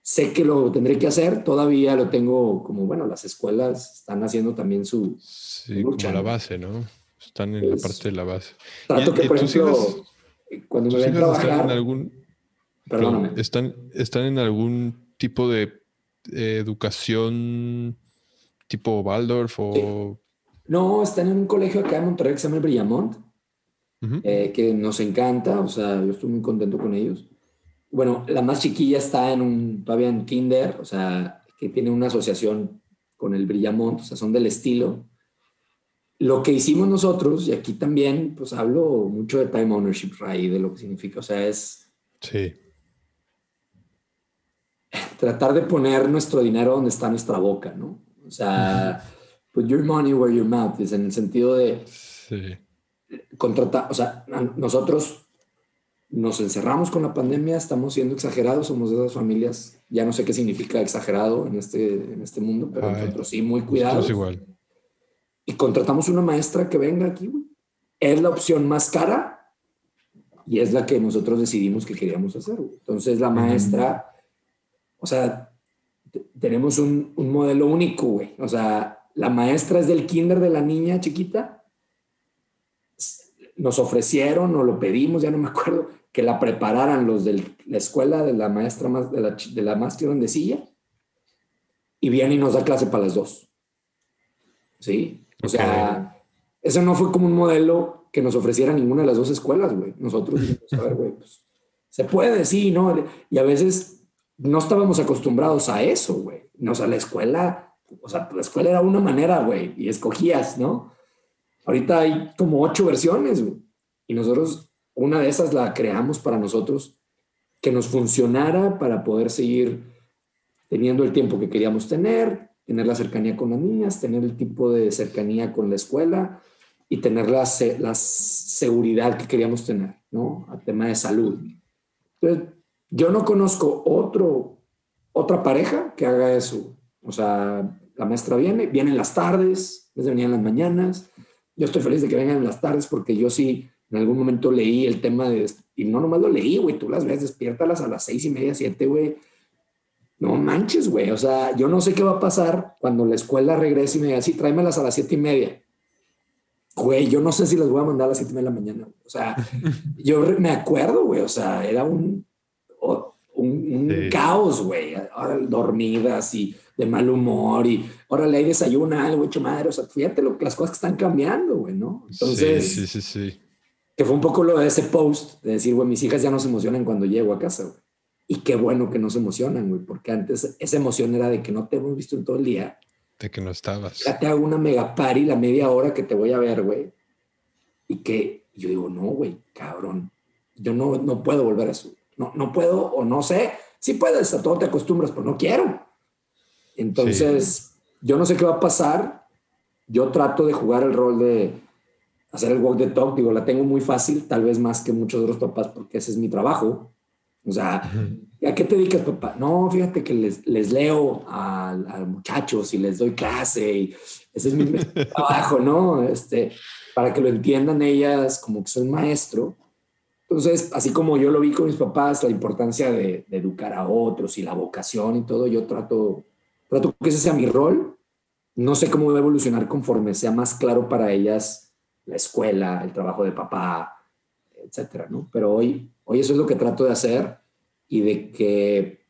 Sé que lo tendré que hacer, todavía lo tengo como, bueno, las escuelas están haciendo también su, sí, lucha. Como la base, ¿no? Están en la parte de la base. Trato que, por ejemplo, cuando me ven trabajar... Están en algún, Perdóname. Están, están en algún tipo de eh, educación tipo Waldorf o... No, están en un colegio acá en Monterrey que se llama el Brillamont, eh, que nos encanta, o sea, yo estoy muy contento con ellos. Bueno, la más chiquilla está en un, todavía en kinder, o sea, que tiene una asociación con el Brillamont, o sea, son del estilo. Lo que hicimos nosotros, y aquí también, pues hablo mucho de time ownership, Ray, de lo que significa, o sea, es... Sí. Tratar de poner nuestro dinero donde está nuestra boca, ¿no? O sea, put your money where your mouth is, en el sentido de... Sí. Contratar, o sea, nosotros nos encerramos con la pandemia, estamos siendo exagerados, somos de esas familias, ya no sé qué significa exagerado en este, en este mundo, pero nosotros sí, muy cuidados. igual y contratamos una maestra que venga aquí, Es la opción más cara y es la que nosotros decidimos que queríamos hacer. Entonces la maestra, o sea, tenemos un, un, modelo único, güey. O sea, la maestra es del kinder de la niña chiquita. Nos ofrecieron o lo pedimos, ya no me acuerdo, que la prepararan los de la escuela de la maestra más, de la, de la más silla y viene y nos da clase para las dos. ¿Sí? O sea, eso no fue como un modelo que nos ofreciera ninguna de las dos escuelas, güey. Nosotros a ver, güey, pues se puede, sí, ¿no? Y a veces no estábamos acostumbrados a eso, güey. O sea, la escuela, o sea, la escuela era una manera, güey, y escogías, ¿no? Ahorita hay como ocho versiones, güey. Y nosotros, una de esas la creamos para nosotros, que nos funcionara para poder seguir teniendo el tiempo que queríamos tener, tener la cercanía con las niñas, tener el tipo de cercanía con la escuela y tener la, la seguridad que queríamos tener, ¿no? A tema de salud. Entonces, yo no conozco otro, otra pareja que haga eso. O sea, la maestra viene, viene en las tardes, desde venía en las mañanas. Yo estoy feliz de que vengan en las tardes porque yo sí en algún momento leí el tema de, y no nomás lo leí, güey, tú las ves, despiértalas a las seis y media, siete, güey. No manches, güey. O sea, yo no sé qué va a pasar cuando la escuela regrese y me diga, sí, tráemelas a las siete y media. Güey, yo no sé si las voy a mandar a las siete y media de la mañana. O sea, yo me acuerdo, güey. O sea, era un, un, caos, güey. Ahora dormidas y de mal humor y ahora le hay desayuna algo hecho madre. O sea, fíjate lo, las cosas que están cambiando, güey, ¿no? Entonces, sí, sí, sí, Que fue un poco lo de ese post de decir, güey, mis hijas ya no se emocionan cuando llego a casa, güey. Y qué bueno que no se emocionan, güey, porque antes esa emoción era de que no te hemos visto en todo el día. De que no estabas. Ya te hago una mega party la media hora que te voy a ver, güey. Y que yo digo, no, güey, cabrón. Yo no, no puedo volver a eso. No, no puedo o no sé. Sí puedes, a todo te acostumbras, pero no quiero. Entonces, yo no sé qué va a pasar. Yo trato de jugar el rol de hacer el walk the talk. Digo, la tengo muy fácil, tal vez más que muchos otros papás, porque ese es mi trabajo o sea, ¿a qué te dedicas, papá? No, fíjate que les, les leo a, a, muchachos y les doy clase y ese es mi trabajo, ¿no? Este, para que lo entiendan ellas como que soy maestro. Entonces, así como yo lo vi con mis papás, la importancia de, de, educar a otros y la vocación y todo, yo trato, trato que ese sea mi rol. No sé cómo va a evolucionar conforme sea más claro para ellas la escuela, el trabajo de papá, etcétera, ¿no? Pero hoy, hoy eso es lo que trato de hacer y de que,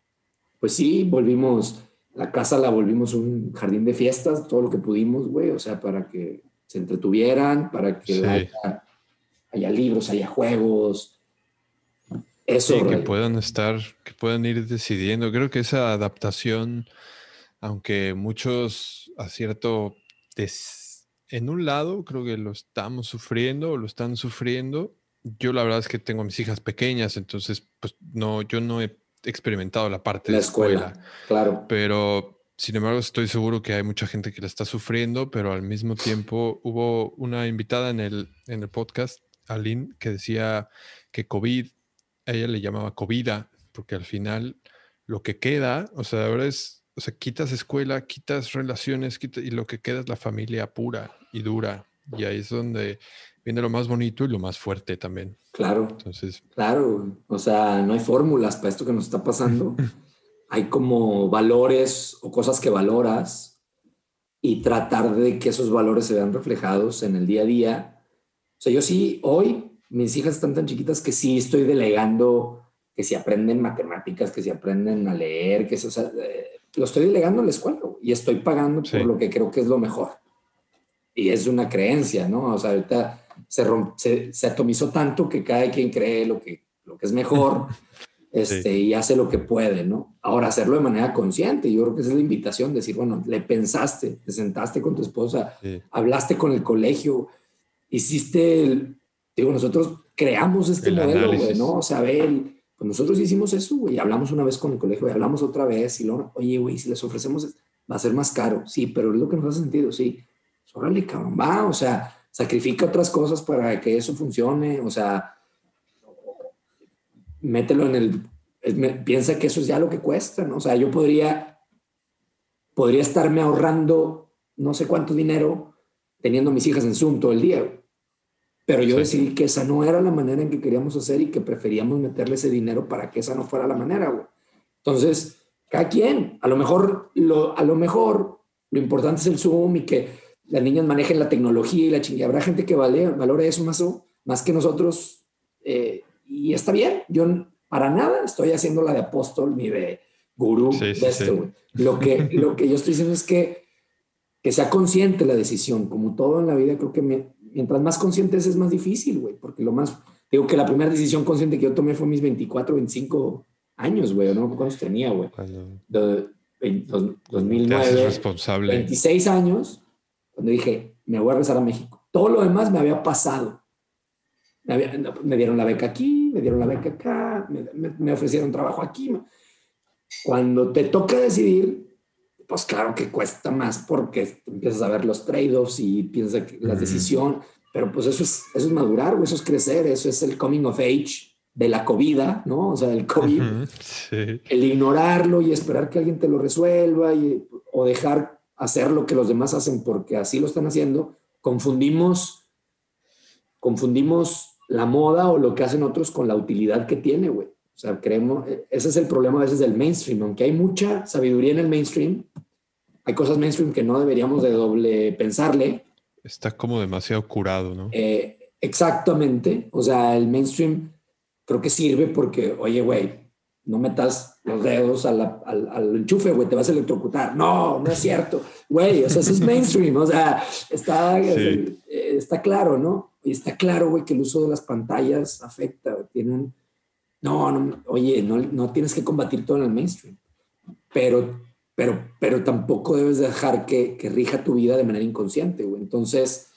pues sí, volvimos, la casa la volvimos un jardín de fiestas, todo lo que pudimos, güey, o sea, para que se entretuvieran, para que haya, libros, haya juegos. Eso. Sí, que puedan estar, que puedan ir decidiendo. Creo que esa adaptación, aunque muchos acierto en un lado, creo que lo estamos sufriendo, lo están sufriendo, yo la verdad es que tengo a mis hijas pequeñas, entonces pues no, yo no he experimentado la parte de la escuela, claro. Pero sin embargo estoy seguro que hay mucha gente que la está sufriendo, pero al mismo tiempo hubo una invitada en el, en el podcast, Aline, que decía que COVID, a ella le llamaba COVID, porque al final lo que queda, o sea, ahora es, o sea, quitas escuela, quitas relaciones, y lo que queda es la familia pura y dura. Y ahí es donde viene lo más bonito y lo más fuerte también. Claro. Entonces. Claro. O sea, no hay fórmulas para esto que nos está pasando. hay como valores o cosas que valoras y tratar de que esos valores se vean reflejados en el día a día. O sea, yo sí, hoy mis hijas están tan chiquitas que sí estoy delegando que si aprenden matemáticas, que si aprenden a leer, que eso, o sea, eh, lo estoy delegando en la escuela y estoy pagando por lo que creo que es lo mejor. Y es una creencia, ¿no? O sea, ahorita se, se, atomizó tanto que cada quien cree lo que, lo que es mejor este, y hace lo que puede, ¿no? Ahora, hacerlo de manera consciente, yo creo que esa es la invitación, decir, bueno, le pensaste, te sentaste con tu esposa, hablaste con el colegio, hiciste, el, digo, nosotros creamos este modelo, ¿no? O sea, ver, pues nosotros hicimos eso, güey, hablamos una vez con el colegio, y hablamos otra vez, y luego, oye, güey, si les ofrecemos, va a ser más caro, sí, pero es lo que nos hace sentido, sí. Órale, cabrón, va, o sea, sacrifica otras cosas para que eso funcione, o sea, mételo en el, piensa que eso es ya lo que cuesta, ¿no? O sea, yo podría, podría estarme ahorrando no sé cuánto dinero teniendo mis hijas en Zoom todo el día, pero yo decidí que esa no era la manera en que queríamos hacer y que preferíamos meterle ese dinero para que esa no fuera la manera, güey. Entonces, cada quien, a lo mejor, lo, a lo mejor, lo importante es el Zoom y que las niñas manejen la tecnología y la chingada. Habrá gente que vale, valora eso más, más que nosotros eh, y está bien. Yo para nada estoy haciendo la de apóstol ni de gurú de esto. Lo, que, lo que yo estoy diciendo es que, que sea consciente la decisión. Como todo en la vida, creo que mientras más consciente es, es más difícil, güey, porque lo más... Digo que la primera decisión consciente que yo tomé fue mis 24, 25 años, güey, ¿no? ¿Cuántos tenía, güey? 2009. responsable. 26 años cuando dije, me voy a regresar a México. Todo lo demás me había pasado. Me, dieron la beca aquí, me dieron la beca acá, me, ofrecieron trabajo aquí. Cuando te toca decidir, pues claro que cuesta más porque empiezas a ver los trade-offs y piensas que la decisión, pero pues eso es, eso es madurar, eso es crecer, eso es el coming of age de la COVID, ¿no? O sea, el COVID, el ignorarlo y esperar que alguien te lo resuelva y, o dejar hacer lo que los demás hacen porque así lo están haciendo, confundimos, confundimos la moda o lo que hacen otros con la utilidad que tiene, güey. O sea, creemos, ese es el problema a veces del mainstream, aunque hay mucha sabiduría en el mainstream, hay cosas mainstream que no deberíamos de doble pensarle. Está como demasiado curado, ¿no? Eh, exactamente, o sea, el mainstream creo que sirve porque, oye, güey, no metas los dedos al, al, enchufe, güey, te vas a electrocutar. No, no es cierto, güey, o sea, eso es mainstream, o sea, está, eh, está claro, ¿no? Y está claro, güey, que el uso de las pantallas afecta, tiene un no, no, oye, no, no tienes que combatir todo en el mainstream, pero, pero, pero tampoco debes dejar que, que rija tu vida de manera inconsciente, güey. Entonces,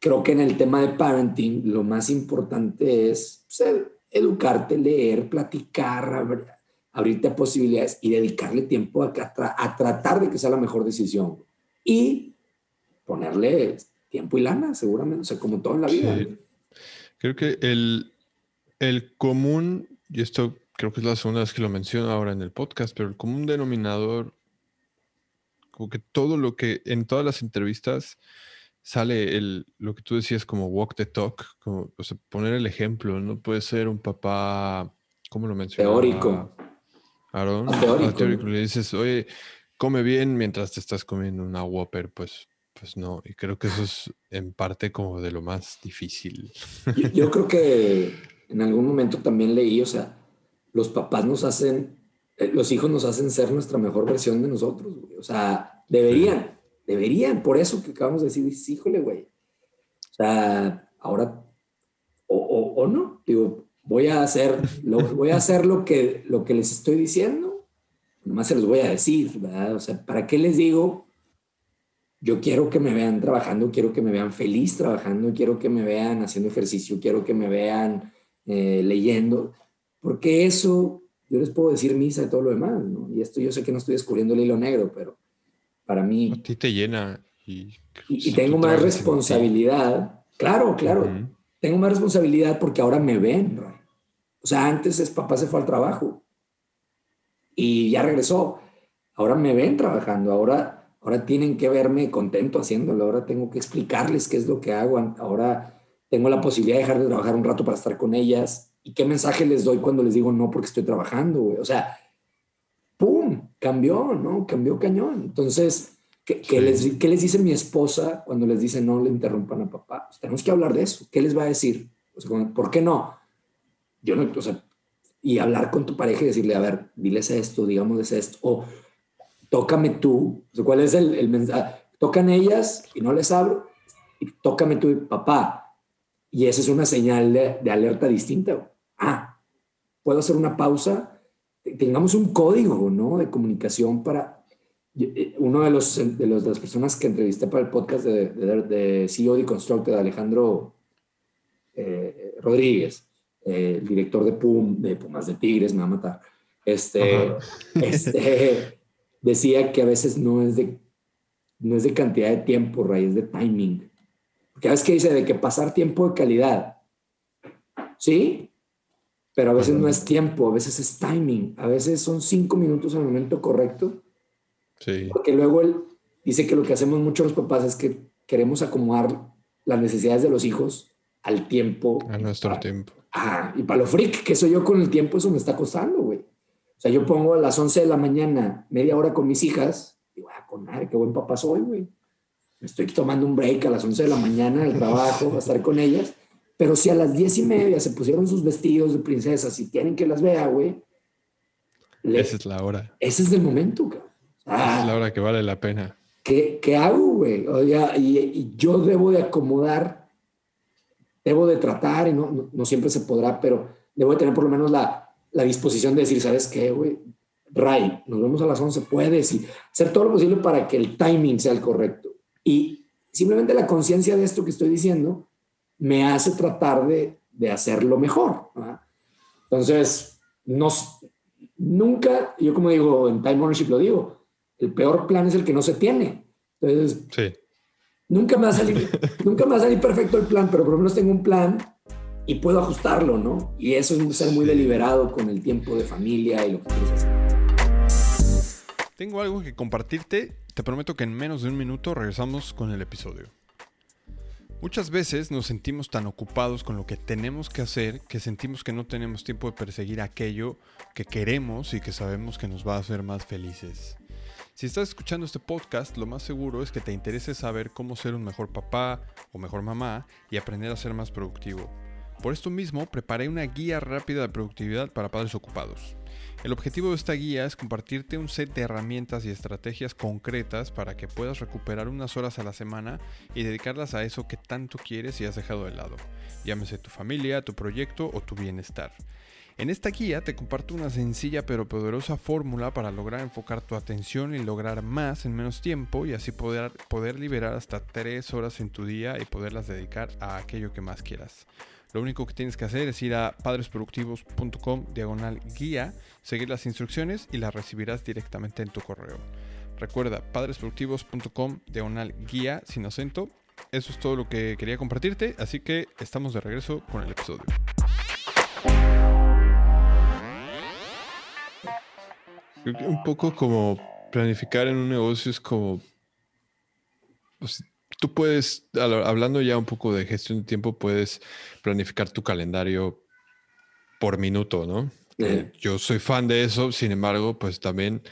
creo que en el tema de parenting, lo más importante es pues, educarte, leer, platicar, abrirte a posibilidades y dedicarle tiempo a, a, tratar de que sea la mejor decisión. Y ponerle tiempo y lana, seguramente, o sea, como todo en la vida. Creo que el, el común, y esto creo que es la segunda vez que lo menciono ahora en el podcast, pero el común denominador, como que todo lo que en todas las entrevistas sale el, lo que tú decías como walk the talk, como o sea, poner el ejemplo, no puede ser un papá, ¿cómo lo mencionas? Teórico. Aaron, ah, teórico. teórico. Le dices, oye, come bien mientras te estás comiendo una Whopper, pues pues no, y creo que eso es en parte como de lo más difícil. yo creo que en algún momento también leí, o sea, los papás nos hacen, eh, los hijos nos hacen ser nuestra mejor versión de nosotros, güey. O sea, deberían, deberían, por eso que acabamos de decir, híjole, güey. O sea, ahora, o, o, no, digo, voy a hacer, lo, voy a hacer lo que, lo que les estoy diciendo, nomás se los voy a decir, ¿verdad? O sea, ¿para qué les digo? Yo quiero que me vean trabajando, quiero que me vean feliz trabajando, quiero que me vean haciendo ejercicio, quiero que me vean eh, leyendo, porque eso, yo les puedo decir misa y todo lo demás, ¿no? Y esto yo sé que no estoy descubriendo el hilo negro, pero para mí... A ti te llena y... Y, tengo más responsabilidad. Claro, claro. Tengo más responsabilidad porque ahora me ven, O sea, antes es papá se fue al trabajo y ya regresó. Ahora me ven trabajando, ahora, ahora tienen que verme contento haciéndolo, ahora tengo que explicarles qué es lo que hago, ahora tengo la posibilidad de dejar de trabajar un rato para estar con ellas. ¿Y qué mensaje les doy cuando les digo no porque estoy trabajando, güey? O sea, ¡pum! Cambió, ¿no? Cambió cañón. Entonces, ¿qué, les, ¿qué, les, dice mi esposa cuando les dice no le interrumpan a papá? Pues tenemos que hablar de eso. ¿Qué les va a decir? O sea, ¿Por qué no? Yo no, o sea, y hablar con tu pareja y decirle, a ver, diles esto, digámosles esto, o tócame tú. O sea, ¿Cuál es el, el mensaje? Tocan ellas y no les abro, y tócame tú, papá y esa es una señal de, alerta distinta. Ah, puedo hacer una pausa. Tengamos un código ¿no? de comunicación para... Eh, uno de, los, de, los, de las personas que entrevisté para el podcast de, de, CEO de Constructed, Alejandro eh, Rodríguez, eh, el director de PUM, de Pumas de Tigres, me va a matar, este, este, decía que a veces no es de, no es de cantidad de tiempo, raíz de timing. Porque ves que dice de que pasar tiempo de calidad. ¿Sí? Pero a veces no es tiempo, a veces es timing, a veces son cinco minutos el momento correcto. Sí. Porque luego él dice que lo que hacemos mucho los papás es que queremos acomodar las necesidades de los hijos al tiempo. A nuestro tiempo. Ah, y para lo freak que soy yo con el tiempo, eso me está costando, güey. O sea, yo pongo a las 11 de la mañana media hora con mis hijas y voy a con madre, qué buen papá soy, güey estoy tomando un break a las 11 de la mañana del trabajo, a estar con ellas. Pero si a las 10 y media se pusieron sus vestidos de princesas y quieren que las vea, güey. Esa es la hora. Ese es el momento, cabrón. Esa es la hora que vale la pena. ¿Qué, qué hago, güey? O sea, y, yo debo de acomodar, debo de tratar, y no, no, siempre se podrá, pero debo de tener por lo menos la, la disposición de decir, ¿sabes qué, güey? Ray, nos vemos a las 11, puedes, y hacer todo lo posible para que el timing sea el correcto. Y simplemente la conciencia de esto que estoy diciendo me hace tratar de, de hacerlo mejor. Entonces, nunca, yo como digo, en Time Ownership lo digo, el peor plan es el que no se tiene. Entonces, nunca, me va a salir, nunca me va a salir perfecto el plan, pero por lo menos tengo un plan y puedo ajustarlo, ¿no? Y eso es ser muy deliberado con el tiempo de familia y lo que quieres hacer. Tengo algo que compartirte te prometo que en menos de un minuto regresamos con el episodio. Muchas veces nos sentimos tan ocupados con lo que tenemos que hacer que sentimos que no tenemos tiempo de perseguir aquello que queremos y que sabemos que nos va a hacer más felices. Si estás escuchando este podcast, lo más seguro es que te interese saber cómo ser un mejor papá o mejor mamá y aprender a ser más productivo. Por esto mismo, preparé una guía rápida de productividad para padres ocupados. El objetivo de esta guía es compartirte un set de herramientas y estrategias concretas para que puedas recuperar unas horas a la semana y dedicarlas a eso que tanto quieres y has dejado de lado, llámese tu familia, tu proyecto o tu bienestar. En esta guía te comparto una sencilla pero poderosa fórmula para lograr enfocar tu atención y lograr más en menos tiempo y así poder, poder liberar hasta 3 horas en tu día y poderlas dedicar a aquello que más quieras. Lo único que tienes que hacer es ir a padresproductivos.com diagonal guía, seguir las instrucciones y las recibirás directamente en tu correo. Recuerda, padresproductivos.com diagonal guía sin acento. Eso es todo lo que quería compartirte, así que estamos de regreso con el episodio. un poco como planificar en un negocio es como pues, tú puedes, hablando ya un poco de gestión de tiempo, puedes planificar tu calendario por minuto, ¿no? Yo soy fan de eso, sin embargo, pues también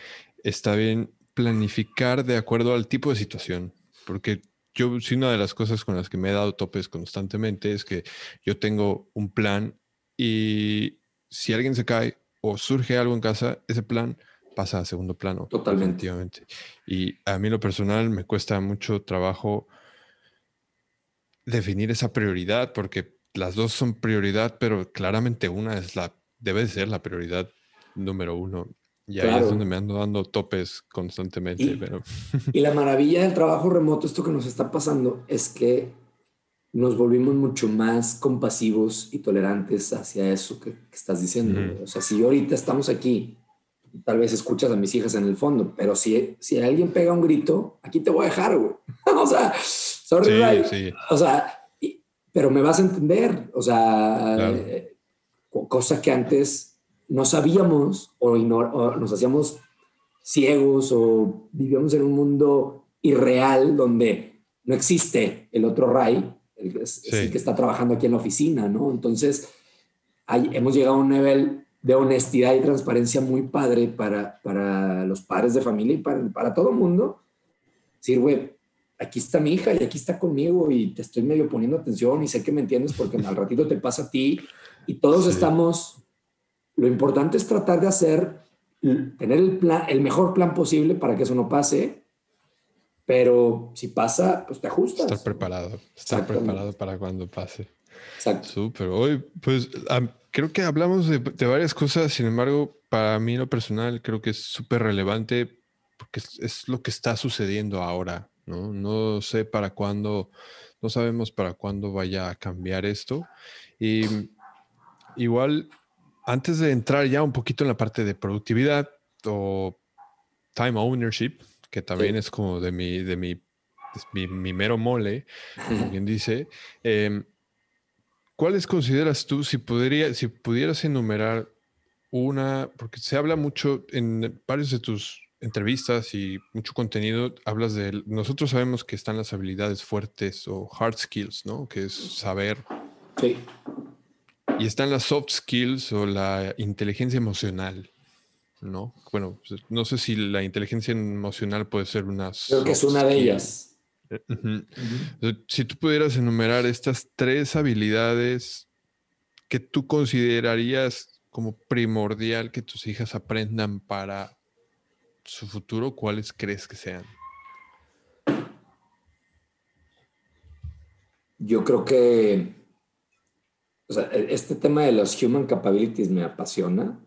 está bien planificar de acuerdo al tipo de situación, porque yo, sí, una de las cosas con las que me he dado topes constantemente es que yo tengo un plan y si alguien se cae o surge algo en casa, ese plan pasa a segundo plano. Totalmente. Y a mí lo personal me cuesta mucho trabajo definir esa prioridad porque las dos son prioridad, pero claramente una es la, debe ser la prioridad número uno. Y ahí es donde me ando dando topes constantemente. Y, pero... y la maravilla del trabajo remoto, esto que nos está pasando, es que nos volvimos mucho más compasivos y tolerantes hacia eso que, estás diciendo. O sea, si ahorita estamos aquí tal vez escuchas a mis hijas en el fondo, pero si, si alguien pega un grito, aquí te voy a dejar, güey. o sea, sorry, O sea, pero me vas a entender, o sea, eh, cosa que antes no sabíamos o, nos hacíamos ciegos o vivíamos en un mundo irreal donde no existe el otro Ray, el, es, el que está trabajando aquí en la oficina, ¿no? Entonces, hemos llegado a un nivel de honestidad y transparencia muy padre para, para los padres de familia y para, para todo el mundo. Decir, güey, aquí está mi hija y aquí está conmigo y te estoy medio poniendo atención y sé que me entiendes porque al ratito te pasa a ti y todos estamos, lo importante es tratar de hacer, tener el, plan, el mejor plan posible para que eso no pase, pero si pasa, pues te ajustas. Estar preparado, estar preparado para cuando pase. Exacto. Súper. Hoy, pues, creo que hablamos de, varias cosas, sin embargo, para mí lo personal creo que es súper relevante porque es, lo que está sucediendo ahora, ¿no? No sé para cuándo, no sabemos para cuándo vaya a cambiar esto. Y igual, antes de entrar ya un poquito en la parte de productividad o time ownership, que también es como de mi, de mi, mi, mero mole, como quien dice, eh, ¿Cuáles consideras tú, si, podría, si pudieras enumerar una, porque se habla mucho en varios de tus entrevistas y mucho contenido, hablas de, nosotros sabemos que están las habilidades fuertes o hard skills, ¿no? Que es saber. Sí. Y están las soft skills o la inteligencia emocional, ¿no? Bueno, pues, no sé si la inteligencia emocional puede ser una... Creo que es una de ellas. Si tú pudieras enumerar estas tres habilidades que tú considerarías como primordial que tus hijas aprendan para su futuro, ¿cuáles crees que sean? Yo creo que e, este tema de los human capabilities me apasiona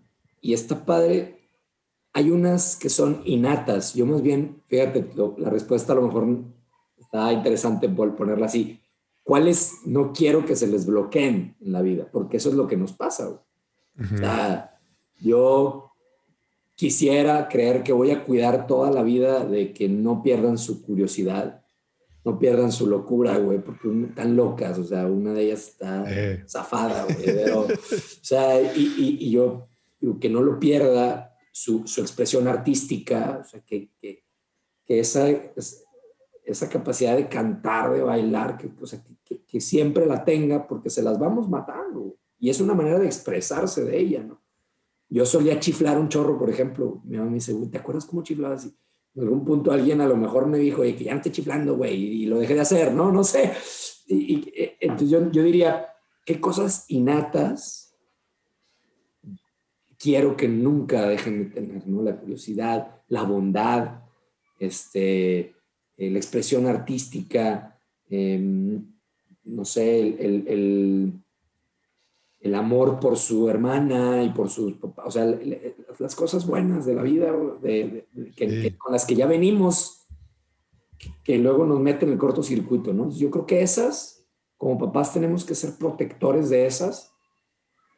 y está padre. Hay unas que son innatas. Yo más bien, fíjate, la respuesta a lo mejor está interesante ponerla así. ¿Cuáles no quiero que se les bloqueen en la vida? Porque eso es lo que nos pasa. yo quisiera creer que voy a cuidar toda la vida de que no pierdan su curiosidad, no pierdan su locura, güey, porque están locas, o sea, una de ellas está eh. zafada, güey, o sea, y, y, yo que no lo pierda su, su expresión artística, o sea, que, que, que esa, esa capacidad de cantar, de bailar, que, o sea, que, que, siempre la tenga porque se las vamos matando. Y es una manera de expresarse de ella, ¿no? Yo solía chiflar un chorro, por ejemplo. Mi mamá me dice, ¿te acuerdas cómo chiflabas? Y en algún punto alguien a lo mejor me dijo, que ya no chiflando, güey, y lo dejé de hacer, ¿no? No sé. Y, eh, entonces yo, yo diría, ¿qué cosas innatas quiero que nunca dejen de tener, ¿no? La curiosidad, la bondad, este, eh, la expresión artística, em, no sé, el, amor por su hermana y por sus, o sea, las cosas buenas de la vida de, con las que ya venimos, que, luego nos meten en el cortocircuito, ¿no? Yo creo que esas, como papás, tenemos que ser protectores de esas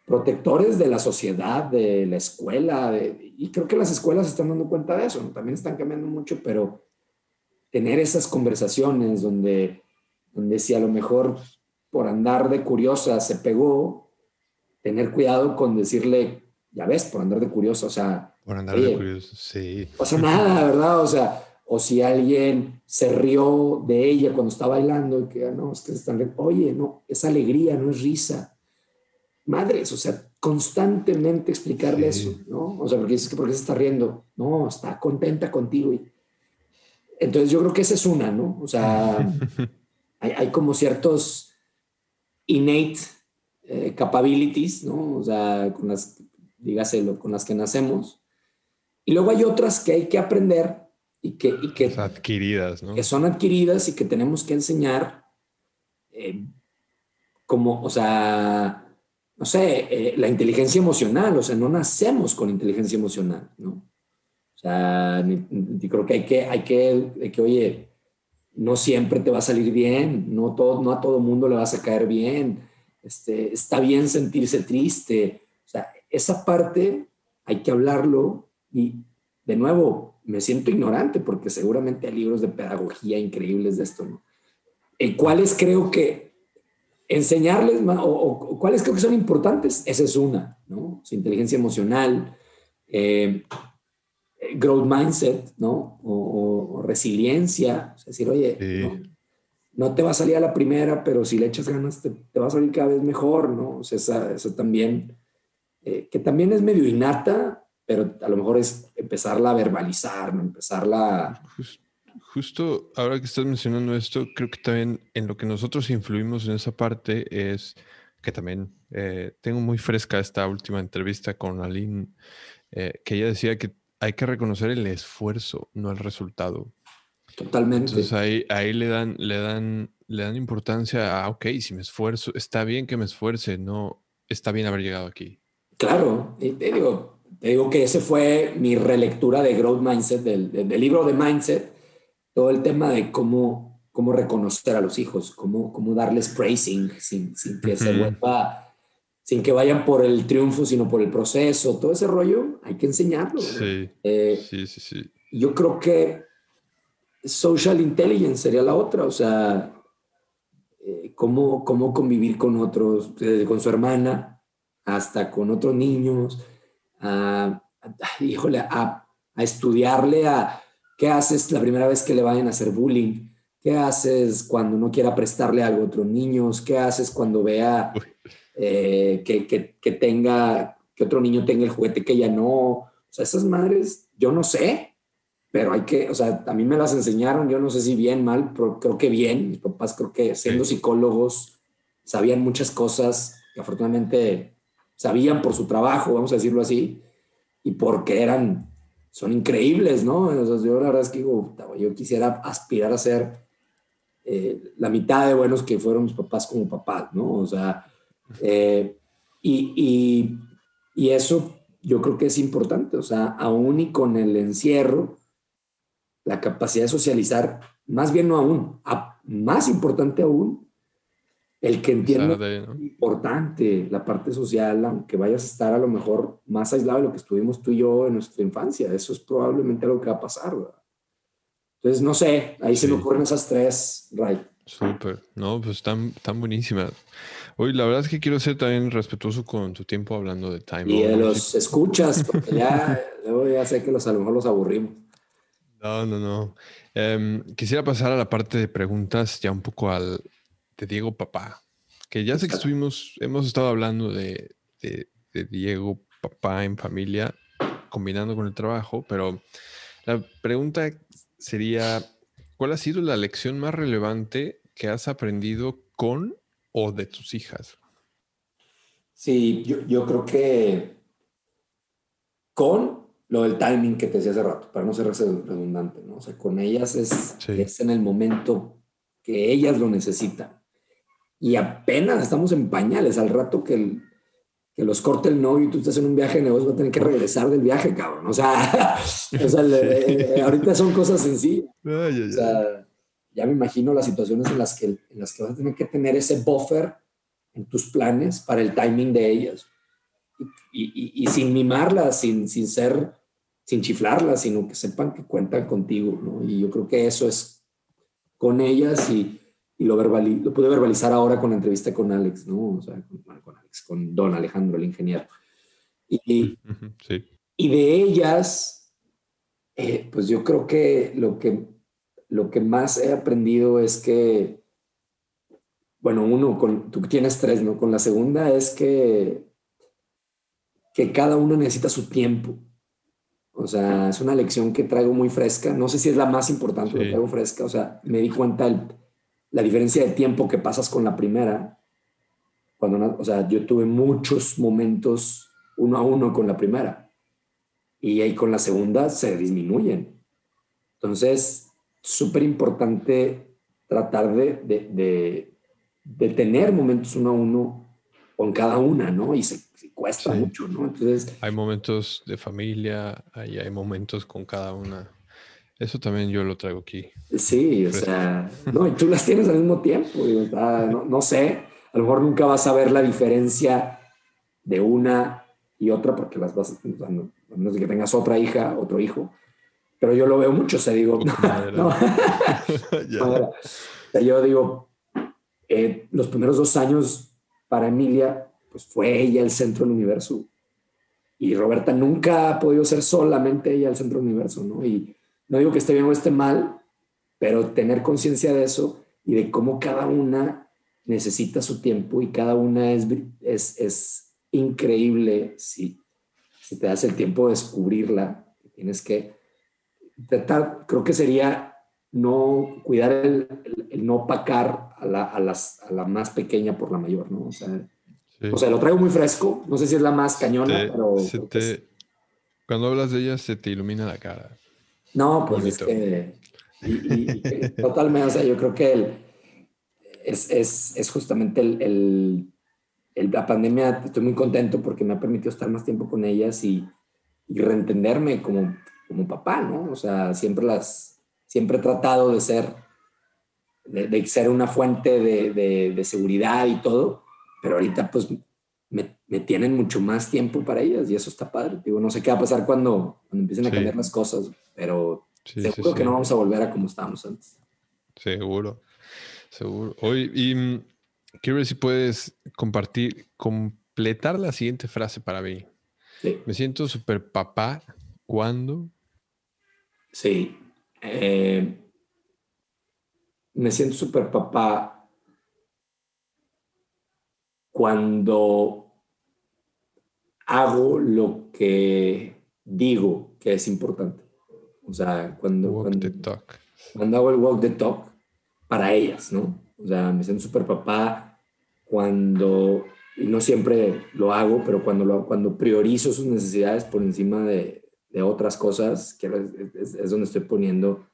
protectores de la sociedad, de la escuela, y creo que las escuelas están dando cuenta de eso, también están cambiando mucho, pero tener esas conversaciones donde, donde si a lo mejor por andar de curiosa se pegó, tener cuidado con decirle, ya ves, por andar de curiosa, o sea... Por andar de curiosa, sí. O sea, nada, ¿verdad? O sea, o si alguien se rió de ella cuando está bailando, y que ah, no, es que están, oye, no, es alegría, no es risa madres, o sea, constantemente explicarle eso, ¿no? O sea, porque dices que por qué se está riendo, no, está contenta contigo. Y... Entonces yo creo que esa es una, ¿no? O sea, hay, como ciertos innate eh, capabilities, ¿no? O sea, con las, dígaselo, con las que nacemos. Y luego hay otras que hay que aprender y que... Y que adquiridas, ¿no? Que son adquiridas y que tenemos que enseñar eh, como, o sea, no sé, eh, la inteligencia emocional, o sea, no nacemos con inteligencia emocional, ¿no? O sea, yo creo que hay que, hay que, que, oye, no siempre te va a salir bien, no, todo, no a todo mundo le vas a caer bien, este, está bien sentirse triste, o sea, esa parte hay que hablarlo y, de nuevo, me siento ignorante porque seguramente hay libros de pedagogía increíbles de esto, ¿no? El cuales creo que enseñarles o, cuáles creo que son importantes, esa es una, ¿no? Su inteligencia emocional, eh, growth mindset, ¿no? O, resiliencia, es decir, oye, ¿no? Te va a salir a la primera, pero si le echas ganas te, va a salir cada vez mejor, ¿no? O sea, esa, también, eh, que también es medio innata, pero a lo mejor es empezarla a verbalizar, ¿no? Empezarla justo ahora que estás mencionando esto, creo que también en lo que nosotros influimos en esa parte es que también eh, tengo muy fresca esta última entrevista con Aline, eh, que ella decía que hay que reconocer el esfuerzo, no el resultado. Totalmente. Entonces ahí, ahí le, dan, le, dan, le dan importancia a, ok, si me esfuerzo, está bien que me esfuerce, no está bien haber llegado aquí. Claro, y te digo, te digo que ese fue mi relectura de Growth Mindset, del, del libro de Mindset, todo el tema de cómo, cómo reconocer a los hijos, cómo, cómo darles praising sin, sin que se vuelva, sin que vayan por el triunfo, sino por el proceso, todo ese rollo, hay que enseñarlo. Sí, eh, sí, sí, sí. Yo creo que social intelligence sería la otra, o sea, eh, cómo, cómo convivir con otros, desde con su hermana hasta con otros niños, a, híjole, a, a estudiarle a ¿Qué haces la primera vez que le vayan a hacer bullying? ¿Qué haces cuando no quiera prestarle algo a otros niños? ¿Qué haces cuando vea eh, que, que, tenga, que otro niño tenga el juguete que ella no? O sea, esas madres, yo no sé, pero hay que, o sea, a mí me las enseñaron, yo no sé si bien, mal, pero creo que bien. Mis papás creo que siendo psicólogos sabían muchas cosas que afortunadamente sabían por su trabajo, vamos a decirlo así, y porque eran son increíbles, ¿no? yo la verdad es que digo, yo quisiera aspirar a ser eh, la mitad de buenos que fueron mis papás como papás, ¿no? O sea, eh, y, y, eso yo creo que es importante, o sea, aún y con el encierro, la capacidad de socializar, más bien no aún, más importante aún, el que entienda importante la parte social, aunque vayas a estar a lo mejor más aislado de lo que estuvimos tú y yo en nuestra infancia, eso es probablemente lo que va a pasar, ¿verdad? Entonces, no sé, ahí se me ocurren esas tres, Ray. Súper, no, pues están, tan buenísimas. Hoy la verdad es que quiero ser también respetuoso con tu tiempo hablando de Time. Y de los escuchas, porque ya, ya sé que los, a lo mejor los aburrimos. No, no, no. Em, quisiera pasar a la parte de preguntas ya un poco al de Diego Papá, que ya sé que estuvimos, hemos estado hablando de, Diego Papá en familia, combinando con el trabajo, pero la pregunta sería, ¿cuál ha sido la lección más relevante que has aprendido con o de tus hijas? Sí, yo creo que con lo del timing que te decía hace rato, para no ser redundante, ¿no? O sea, con ellas es, es en el momento que ellas lo necesitan. Y apenas estamos en pañales, al rato que, que los corte el novio y tú estás en un viaje de negocios, va a tener que regresar del viaje, cabrón. O sea, o sea eh, ahorita son cosas sencillas. O sea, ya me imagino las situaciones en las, que, en las que vas a tener que tener ese buffer en tus planes para el timing de ellas. Y, y, sin mimarlas, sin, sin ser, sin chiflarlas, sino que sepan que cuentan contigo, ¿no? Y yo creo que eso es con ellas y, y lo, lo pude verbalizar ahora con la entrevista con Alex, ¿no? O sea, con, Alex, con Don Alejandro, el ingeniero. Y, sí. y de ellas, eh, pues yo creo que lo, que lo que más he aprendido es que, bueno, uno, con, tú tienes tres, ¿no? Con la segunda es que que cada uno necesita su tiempo. O sea, es una lección que traigo muy fresca. No sé si es la más importante, pero traigo fresca. O sea, me di cuenta el, la diferencia de tiempo que pasas con la primera. Cuando, o sea, yo tuve muchos momentos uno a uno con la primera. Y ahí con la segunda se disminuyen. Entonces, súper importante tratar de, de, de, de, tener momentos uno a uno con cada una, ¿no? Y se, cuesta mucho, ¿no? Entonces... Hay momentos de familia, hay, hay momentos con cada una. Eso también yo lo traigo aquí. Sí, o sea, no, y tú las tienes al mismo tiempo, no, no, sé, a lo mejor nunca vas a ver la diferencia de una y otra porque las vas, a menos de que tengas otra hija, otro hijo, pero yo lo veo mucho, o sea, digo, no, yo digo, eh, los primeros dos años para Emilia, pues fue ella el centro del universo. Y Roberta nunca ha podido ser solamente ella el centro del universo, ¿no? Y no digo que esté bien o esté mal, pero tener conciencia de eso y de cómo cada una necesita su tiempo y cada una es, es, es increíble si, si te das el tiempo de descubrirla. Tienes que tratar, creo que sería no cuidar el, no opacar a la, a, las, a la más pequeña por la mayor, ¿no? O sea, o sea, lo traigo muy fresco. No sé si es la más cañona, pero. Cuando hablas de ella, se te ilumina la cara. No, pues es que. totalmente, o sea, yo creo que el, es, es, es, justamente el, el, la pandemia. Estoy muy contento porque me ha permitido estar más tiempo con ellas y, y reentenderme como, como papá, ¿no? O sea, siempre las. Siempre he tratado de ser, de, de ser una fuente de, de, de seguridad y todo pero ahorita pues me, me, tienen mucho más tiempo para ellas y eso está padre. Digo, no sé qué va a pasar cuando, cuando empiecen a cambiar las cosas, pero seguro que no vamos a volver a como estábamos antes. Seguro, seguro. Hoy, y mm, quiero ver si puedes compartir, completar la siguiente frase para mí. Me siento súper papá cuando. Sí. Eh, me siento súper papá cuando hago lo que digo que es importante. O sea, cuando, cuando, cuando, hago el walk the talk para ellas, ¿no? O sea, me siento súper papá cuando, y no siempre lo hago, pero cuando, lo, cuando priorizo sus necesidades por encima de, de otras cosas, que es, es, donde estoy poniendo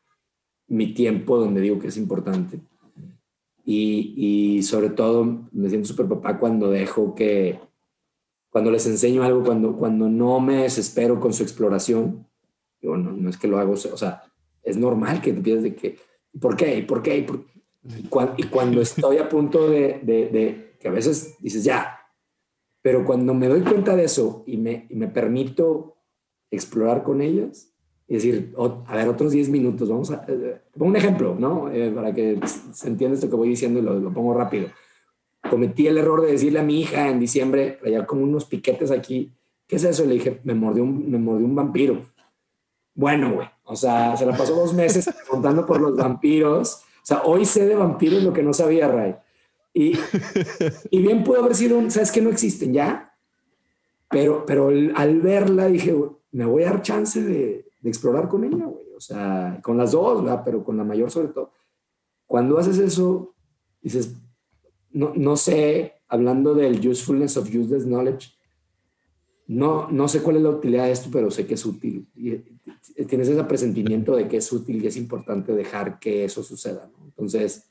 mi tiempo, donde digo que es importante. Y, sobre todo me siento súper papá cuando dejo que, cuando les enseño algo, cuando, cuando no me desespero con su exploración. Digo, no, es que lo hago, o sea, es normal que te de que, ¿por qué? ¿Por qué? Y, cuando, estoy a punto de, de, que a veces dices, ya, pero cuando me doy cuenta de eso y me, y me permito explorar con ellas, y decir, a ver, otros 10 minutos, vamos a... Eh, pongo un ejemplo, ¿no? Eh, para que se entienda esto que voy diciendo y lo, pongo rápido. Cometí el error de decirle a mi hija en diciembre, traía como unos piquetes aquí, ¿qué es eso? Le dije, me mordió un, me mordió un vampiro. bueno, güey. O sea, se la pasó dos meses preguntando por los vampiros. O sea, hoy sé de vampiros lo que no sabía, Ray. Y, y bien pudo haber sido un, ¿sabes que no existen ya? Pero, pero al verla dije, me voy a dar chance de, de explorar con ella, güey. O sea, con las dos, ¿verdad? Pero con la mayor sobre todo. Cuando haces eso, dices, no, no sé, hablando del usefulness of useless knowledge, no, no sé cuál es la utilidad de esto, pero sé que es útil. Y eh, tienes ese presentimiento de que es útil y es importante dejar que eso suceda. ¿no? Entonces,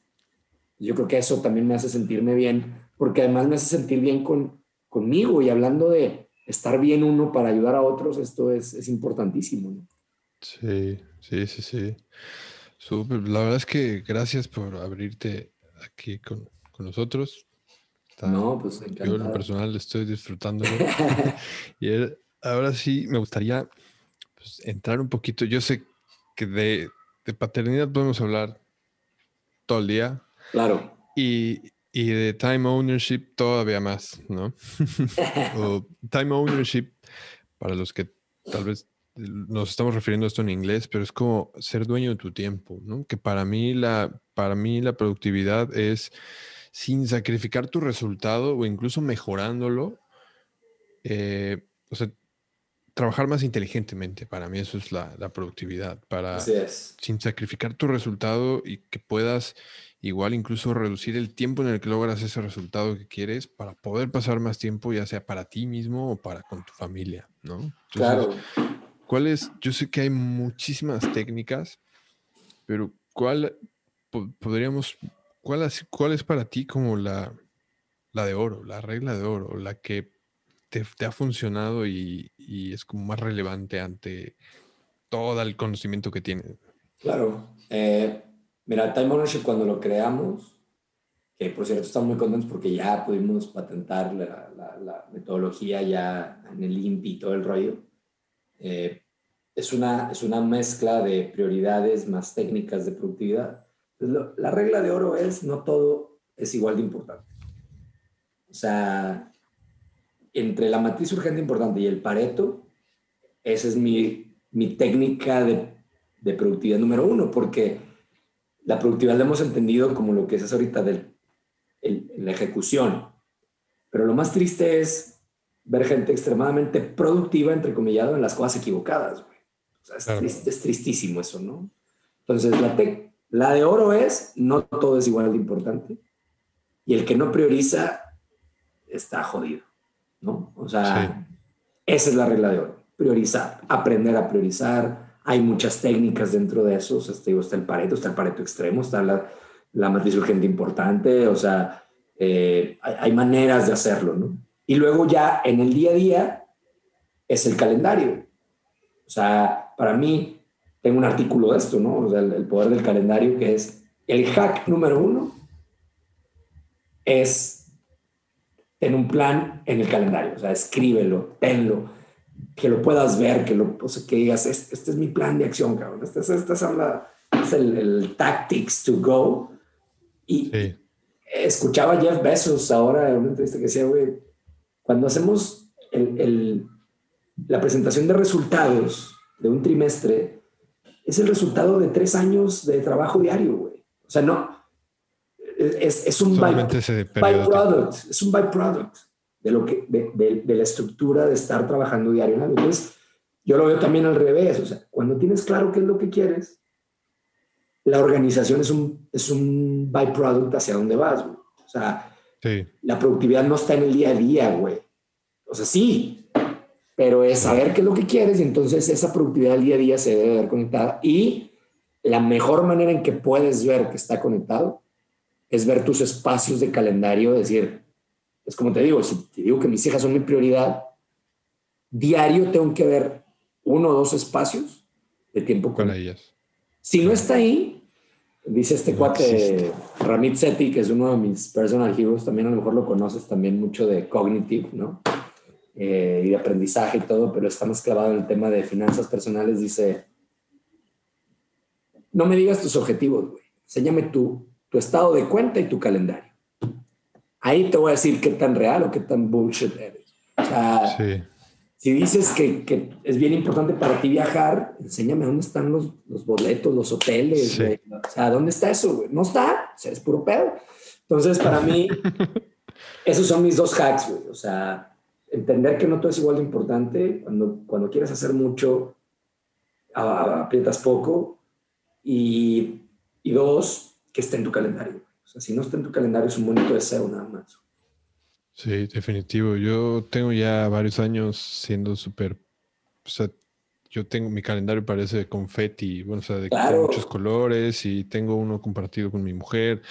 yo creo que eso también me hace sentirme bien, porque además me hace sentir bien con, conmigo y hablando de estar bien uno para ayudar a otros, esto es, es importantísimo. ¿no? Sí, sí, sí, sí. La verdad es que gracias por abrirte aquí con, con nosotros no, pues encantado. Yo en lo personal estoy disfrutándolo. y ahora sí me gustaría pues, entrar un poquito. Yo sé que de, de, paternidad podemos hablar todo el día. Claro. Y, y de time ownership todavía más, ¿no? o time ownership, para los que tal vez nos estamos refiriendo a esto en inglés, pero es como ser dueño de tu tiempo, ¿no? Que para mí la, para mí la productividad es sin sacrificar tu resultado o incluso mejorándolo. Eh, o sea, trabajar más inteligentemente, para mí eso es la, productividad, para sin sacrificar tu resultado y que puedas igual incluso reducir el tiempo en el que logras ese resultado que quieres para poder pasar más tiempo, ya sea para ti mismo o para con tu familia, ¿no? claro. ¿Cuál Yo sé que hay muchísimas técnicas, pero ¿cuál podríamos ¿Cuál, ¿Cuál es para ti como la, la de oro, la regla de oro, la que te, ha funcionado y, es como más relevante ante todo el conocimiento que tienes? Claro. Eh, mira, Time Ownership cuando lo creamos, que por cierto estamos muy contentos porque ya pudimos patentar la, metodología ya en el INPI y todo el rollo. Eh, es, una, es una mezcla de prioridades más técnicas de productividad la regla de oro es no todo es igual de importante. O sea, entre la matriz urgente importante y el Pareto, esa es mi, mi técnica de, de, productividad número uno, porque la productividad la hemos entendido como lo que es ahorita del, la ejecución. Pero lo más triste es ver gente extremadamente productiva, entre comillado, en las cosas equivocadas. O sea, es, es, tristísimo eso, ¿no? Entonces, la, te, la de oro es, no todo es igual de importante. Y el que no prioriza está jodido, ¿no? O sea, esa es la regla de oro. Priorizar, aprender a priorizar. Hay muchas técnicas dentro de eso. O sea, está el pareto, está el pareto extremo, está la, la matriz urgente importante. O sea, eh, hay, hay maneras de hacerlo, ¿no? Y luego ya en el día a día es el calendario. O sea, para mí, tengo un artículo de esto, ¿no? O sea, el, poder del calendario, que es el hack número uno, es tener un plan en el calendario, o sea, escríbelo, tenlo, que lo puedas ver, que, lo, o sea, que digas, este, es mi plan de acción, cabrón, este, este, este es, es el, el, tactics to go. Y escuchaba a Jeff Bezos ahora en una entrevista que decía, güey, cuando hacemos el, el, la presentación de resultados de un trimestre, es el resultado de tres años de trabajo diario, güey. O sea, no, es, es un byproduct, es un byproduct de, lo que, de, de, la estructura de estar trabajando diario algo. Entonces, yo lo veo también al revés. O sea, cuando tienes claro qué es lo que quieres, la organización es un, es un byproduct hacia dónde vas, güey. O sea, la productividad no está en el día a día, güey. O sea, sí, pero es saber qué es lo que quieres y entonces esa productividad del día a día se debe ver conectada. Y la mejor manera en que puedes ver que está conectado es ver tus espacios de calendario, decir, es como te digo, si te digo que mis hijas son mi prioridad, diario tengo que ver uno o dos espacios de tiempo con, ellas. Si no está ahí, dice este cuate Ramit Sethi, que es uno de mis personal heroes, también a lo mejor lo conoces también mucho de cognitive, ¿no? Eh, y de aprendizaje y todo, pero está más clavado en el tema de finanzas personales, dice, no me digas tus objetivos, güey. Enséñame tu, tu estado de cuenta y tu calendario. Ahí te voy a decir qué tan real o qué tan bullshit eres. O sea, si dices que, que, es bien importante para ti viajar, enséñame dónde están los, los boletos, los hoteles, O sea, ¿dónde está eso, güey? No está, o sea, es puro pedo. Entonces, para mí, esos son mis dos hacks, güey. O sea, entender que no todo es igual de importante. Cuando, cuando quieres hacer mucho, aprietas poco. Y, y dos, que esté en tu calendario. O sea, si no está en tu calendario, es un bonito deseo nada más. Sí, definitivo. Yo tengo ya varios años siendo súper, o sea, yo tengo mi calendario parece confeti, bueno, o sea, de muchos colores y tengo uno compartido con mi mujer.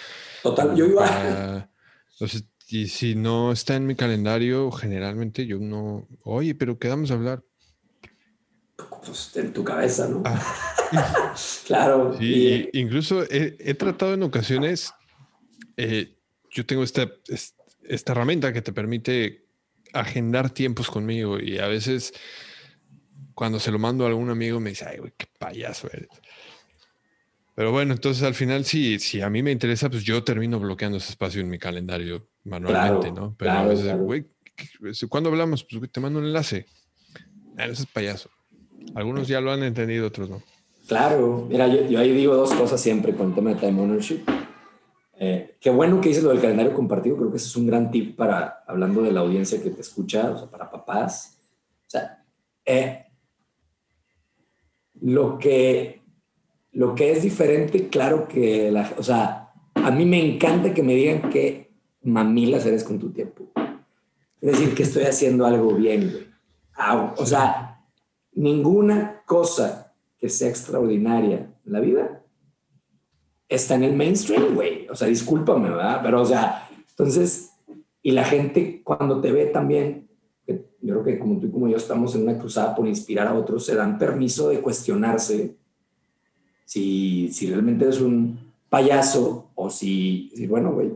Total, yo iba. entonces, y si no está en mi calendario, generalmente yo no, oye, pero quedamos a hablar. Pues en tu cabeza, ¿no? Ah. claro. Sí, incluso he, tratado en ocasiones, eh, yo tengo esta, esta herramienta que te permite agendar tiempos conmigo y a veces cuando se lo mando a algún amigo me dice, ay, güey, qué payaso eres. Pero bueno, entonces al final sí, si a mí me interesa, pues yo termino bloqueando ese espacio en mi calendario manualmente, ¿no? Pero a veces, güey, ¿cuándo hablamos? Pues te mando un enlace. Ah, ese es payaso. Algunos ya lo han entendido, otros no. Claro, mira, yo, yo ahí digo dos cosas siempre con el tema de time ownership. Eh, qué bueno que dices lo del calendario compartido, creo que ese es un gran tip para, hablando de la audiencia que te escucha, o sea, para papás. O sea, eh, lo, que, lo que es diferente, claro que, la, o sea, a mí me encanta que me digan que mamilas eres con tu tiempo. Es decir, que estoy haciendo algo bien, güey. o sea, ninguna cosa que sea extraordinaria en la vida está en el mainstream, güey. O sea, discúlpame, ¿verdad? Pero, o sea, entonces, y la gente cuando te ve también, yo creo que como tú y como yo estamos en una cruzada por inspirar a otros, se dan permiso de cuestionarse si, si realmente eres un payaso o si, si bueno, güey,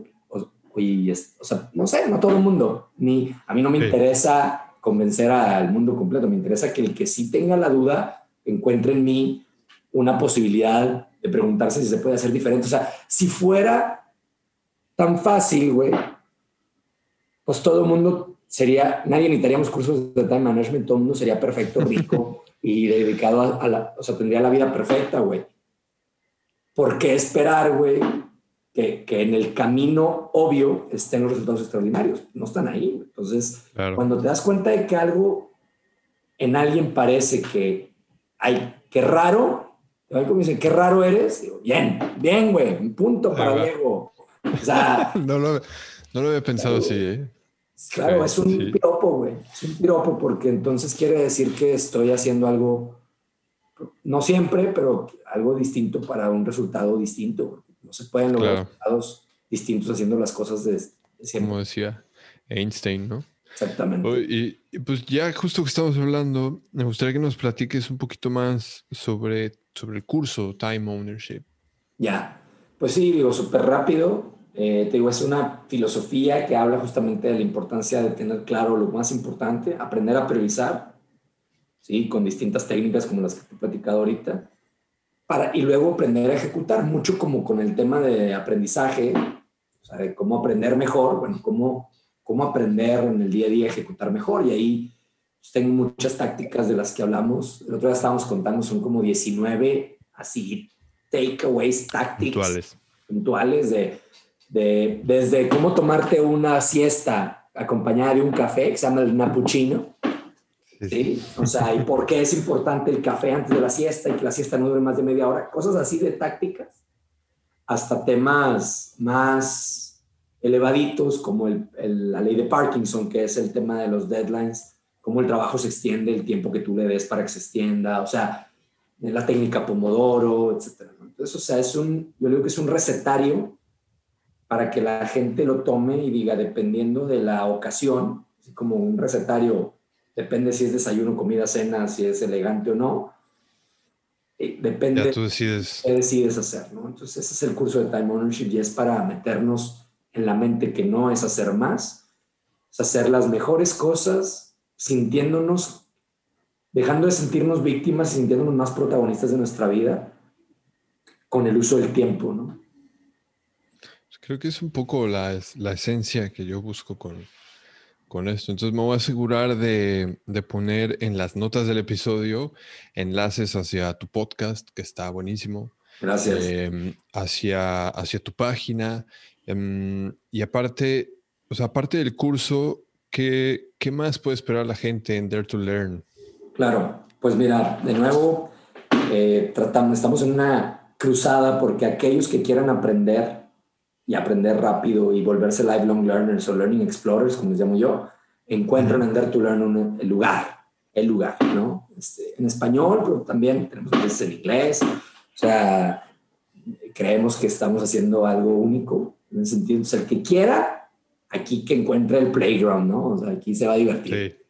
o, o, sea, no sé, no todo el mundo, ni a mí no me interesa convencer al mundo completo, me interesa que el que sí tenga la duda encuentre en mí una posibilidad de preguntarse si se puede hacer diferente. O sea, si fuera tan fácil, güey, pues todo el mundo sería, nadie necesitaríamos cursos de time management, todo el mundo sería perfecto, rico y dedicado a, la, o sea, tendría la vida perfecta, güey. ¿Por qué esperar, güey, que, que, en el camino obvio estén los resultados extraordinarios? No están ahí. Entonces, cuando te das cuenta de que algo en alguien parece que hay, que raro, como dicen, qué raro eres. Digo, bien, bien, güey, un punto para Diego. O sea, no, lo, no lo había pensado así, ¿eh? Claro, es un piropo, güey. Es un piropo porque entonces quiere decir que estoy haciendo algo, no siempre, pero algo distinto para un resultado distinto. No se pueden lograr resultados distintos haciendo las cosas de, siempre. Como decía Einstein, ¿no? Exactamente. Y, y, pues ya justo que estamos hablando, me gustaría que nos platiques un poquito más sobre sobre el curso Time Ownership. Ya, pues sí, digo, súper rápido. Eh, te digo, es una filosofía que habla justamente de la importancia de tener claro lo más importante, aprender a priorizar, ¿sí? con distintas técnicas como las que te he platicado ahorita, para, y luego aprender a ejecutar, mucho como con el tema de aprendizaje, o sea, de cómo aprender mejor, bueno, cómo, cómo aprender en el día a día, ejecutar mejor, y ahí pues, tengo muchas tácticas de las que hablamos. El otro día estábamos contando, son como 19 así takeaways, tácticas puntuales, puntuales de, de, desde cómo tomarte una siesta acompañada de un café que se llama el napuchino. ¿Sí? O sea, y por qué es importante el café antes de la siesta y que la siesta no dure más de media hora, cosas así de tácticas, hasta temas más elevaditos como la ley de Parkinson, que es el tema de los deadlines cómo el trabajo se extiende, el tiempo que tú le des para que se extienda, o sea, la técnica Pomodoro, etc. Entonces, o sea, es un, yo digo que es un recetario para que la gente lo tome y diga, dependiendo de la ocasión, como un recetario, depende si es desayuno, comida, cena, si es elegante o no, depende ya tú decides. qué decides hacer, ¿no? Entonces, ese es el curso de Time Ownership y es para meternos en la mente que no es hacer más, es hacer las mejores cosas sintiéndonos, dejando de sentirnos víctimas y sintiéndonos más protagonistas de nuestra vida con el uso del tiempo, ¿no? Pues creo que es un poco la, la esencia que yo busco con, con esto. Entonces me voy a asegurar de, poner en las notas del episodio enlaces hacia tu podcast, que está buenísimo. Gracias. Em, hacia, hacia tu página. Em, y aparte, o sea, aparte del curso, ¿qué, ¿qué más puede esperar la gente en Dare to Learn? Claro, pues mira, de nuevo, eh, tratamos, estamos en una cruzada porque aquellos que quieran aprender y aprender rápido y volverse lifelong learners o learning explorers, como les llamo yo, encuentran en Dare to Learn el lugar, el lugar, ¿no? Este, en español, pero también tenemos veces en inglés. O sea, creemos que estamos haciendo algo único en el sentido, de el que quiera, aquí que encuentre el playground, ¿no? O sea, aquí se va a divertir. Sí.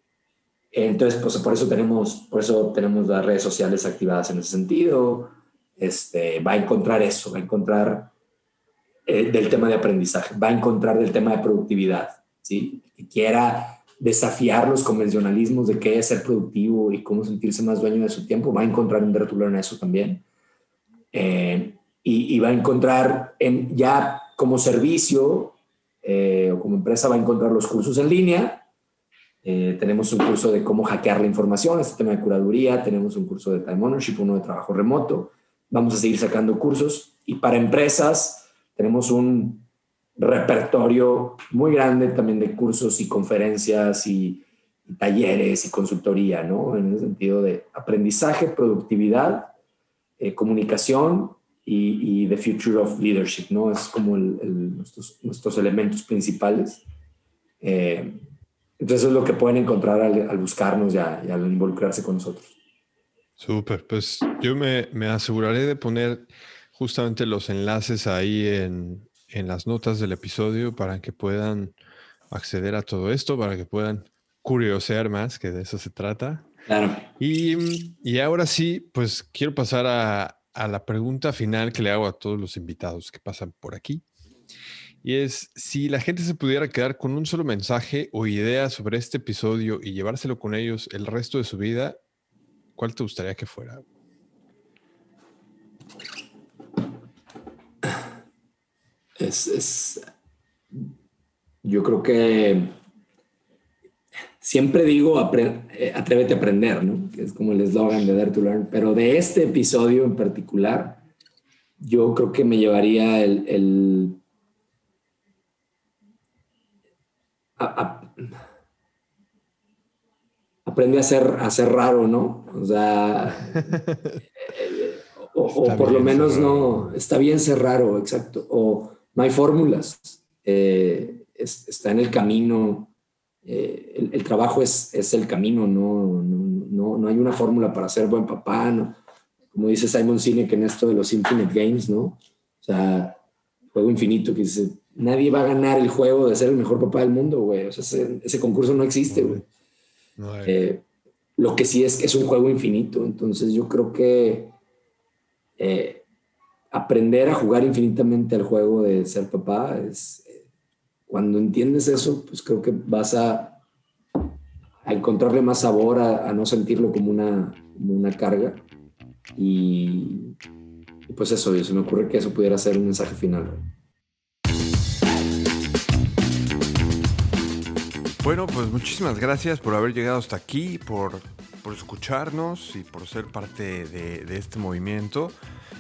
Entonces, pues por eso tenemos, por eso tenemos las redes sociales activadas en ese sentido. Este, va a encontrar eso, va a encontrar eh, del tema de aprendizaje, va a encontrar del tema de productividad, ¿sí? Que quiera desafiar los convencionalismos de qué es ser productivo y cómo sentirse más dueño de su tiempo, va a encontrar en Dare en eso también. Eh, y, va a encontrar en, ya como servicio eh, o como empresa, va a encontrar los cursos en línea. Tenemos un curso de cómo hackear la información, este tema de curaduría, tenemos un curso de time ownership, uno de trabajo remoto. Vamos a seguir sacando cursos y para empresas tenemos un repertorio muy grande también de cursos y conferencias y, talleres y consultoría, ¿no? En el sentido de aprendizaje, productividad, eh, comunicación y, the future of leadership, ¿no? Es como nuestros, nuestros, elementos principales. Eh, entonces es lo que pueden encontrar al, buscarnos y, al involucrarse con nosotros. Súper, pues yo me, me aseguraré de poner justamente los enlaces ahí en, en las notas del episodio para que puedan acceder a todo esto, para que puedan curiosear más, que de eso se trata. Claro. Y, y ahora sí, pues quiero pasar a, a, la pregunta final que le hago a todos los invitados que pasan por aquí. Y es, si la gente se pudiera quedar con un solo mensaje o idea sobre este episodio y llevárselo con ellos el resto de su vida, ¿cuál te gustaría que fuera? Es, yo creo que siempre digo eh, atrévete a aprender, ¿no? Es como el eslogan de Dare to Learn, pero de este episodio en particular, yo creo que me llevaría el... aprende a ser, a ser raro, ¿no? O sea, o, por lo menos no, está bien ser raro, exacto. O no hay fórmulas, eh, está en el camino, eh, el, trabajo es, es, el camino, no, no, no, hay una fórmula para ser buen papá, ¿no? como dice Simon Sinek en esto de los Infinite Games, ¿no? O sea, juego infinito, que dice, nadie va a ganar el juego de ser el mejor papá del mundo, güey, o sea, ese, concurso no existe, güey. Eh, lo que sí es que es un juego infinito, entonces yo creo que aprender a jugar infinitamente al juego de ser papá es cuando entiendes eso, pues creo que vas a, a encontrarle más sabor, a, no sentirlo como una, una carga. Y, pues eso, se me ocurre que eso pudiera ser un mensaje final. Bueno, pues muchísimas gracias por haber llegado hasta aquí, por, por escucharnos y por ser parte de, de este movimiento.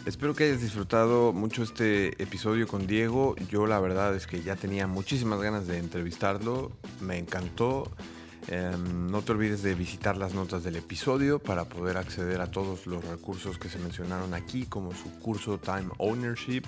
Espero que hayas disfrutado mucho este episodio con Diego. Yo la verdad es que ya tenía muchísimas ganas de entrevistarlo. Me encantó. Em, no te olvides de visitar las notas del episodio para poder acceder a todos los recursos que se mencionaron aquí, como su curso Time Ownership,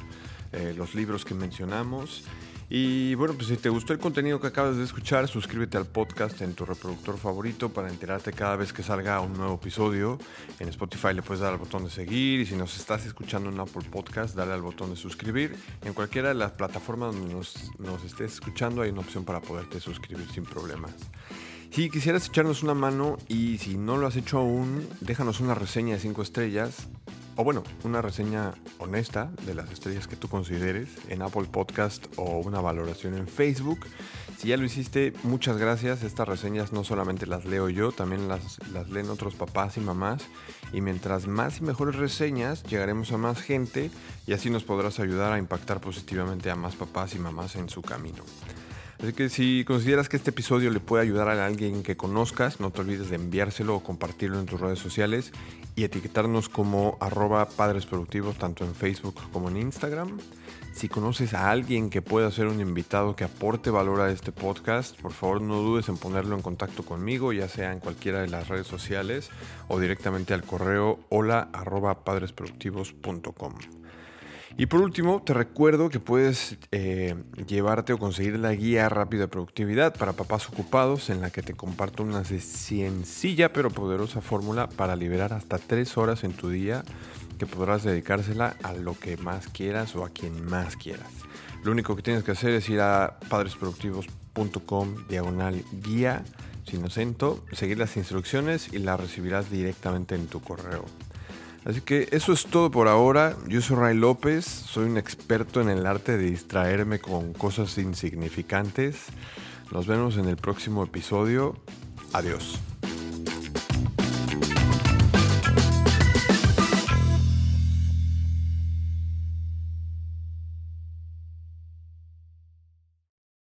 eh, los libros que mencionamos y bueno, pues si te gustó el contenido que acabas de escuchar, suscríbete al podcast en tu reproductor favorito para enterarte cada vez que salga un nuevo episodio. En Spotify le puedes dar al botón de seguir y si nos estás escuchando en Apple Podcast, dale al botón de suscribir. En cualquiera de las plataformas donde nos, estés escuchando hay una opción para poderte suscribir sin problemas. Si quisieras echarnos una mano y si no lo has hecho aún, déjanos una reseña de 5 estrellas o bueno, una reseña honesta de las estrellas que tú consideres en Apple Podcast o una valoración en Facebook. Si ya lo hiciste, muchas gracias. Estas reseñas no solamente las leo yo, también las, las leen otros papás y mamás. Y mientras más y mejores reseñas, llegaremos a más gente y así nos podrás ayudar a impactar positivamente a más papás y mamás en su camino. Así que si consideras que este episodio le puede ayudar a alguien que conozcas, no te olvides de enviárselo o compartirlo en tus redes sociales y etiquetarnos como arroba padres productivos tanto en Facebook como en Instagram. Si conoces a alguien que pueda ser un invitado que aporte valor a este podcast, por favor no dudes en ponerlo en contacto conmigo, ya sea en cualquiera de las redes sociales o directamente al correo hola arroba padresproductivos.com. Y por último, te recuerdo que puedes eh, llevarte o conseguir la guía rápida de productividad para papás ocupados en la que te comparto una sencilla pero poderosa fórmula para liberar hasta tres horas en tu día que podrás dedicársela a lo que más quieras o a quien más quieras. Lo único que tienes que hacer es ir a padresproductivos.com diagonal guía sin acento, seguir las instrucciones y la recibirás directamente en tu correo. Así que eso es todo por ahora. Yo soy Ray López, soy un experto en el arte de distraerme con cosas insignificantes. Nos vemos en el próximo episodio. Adiós.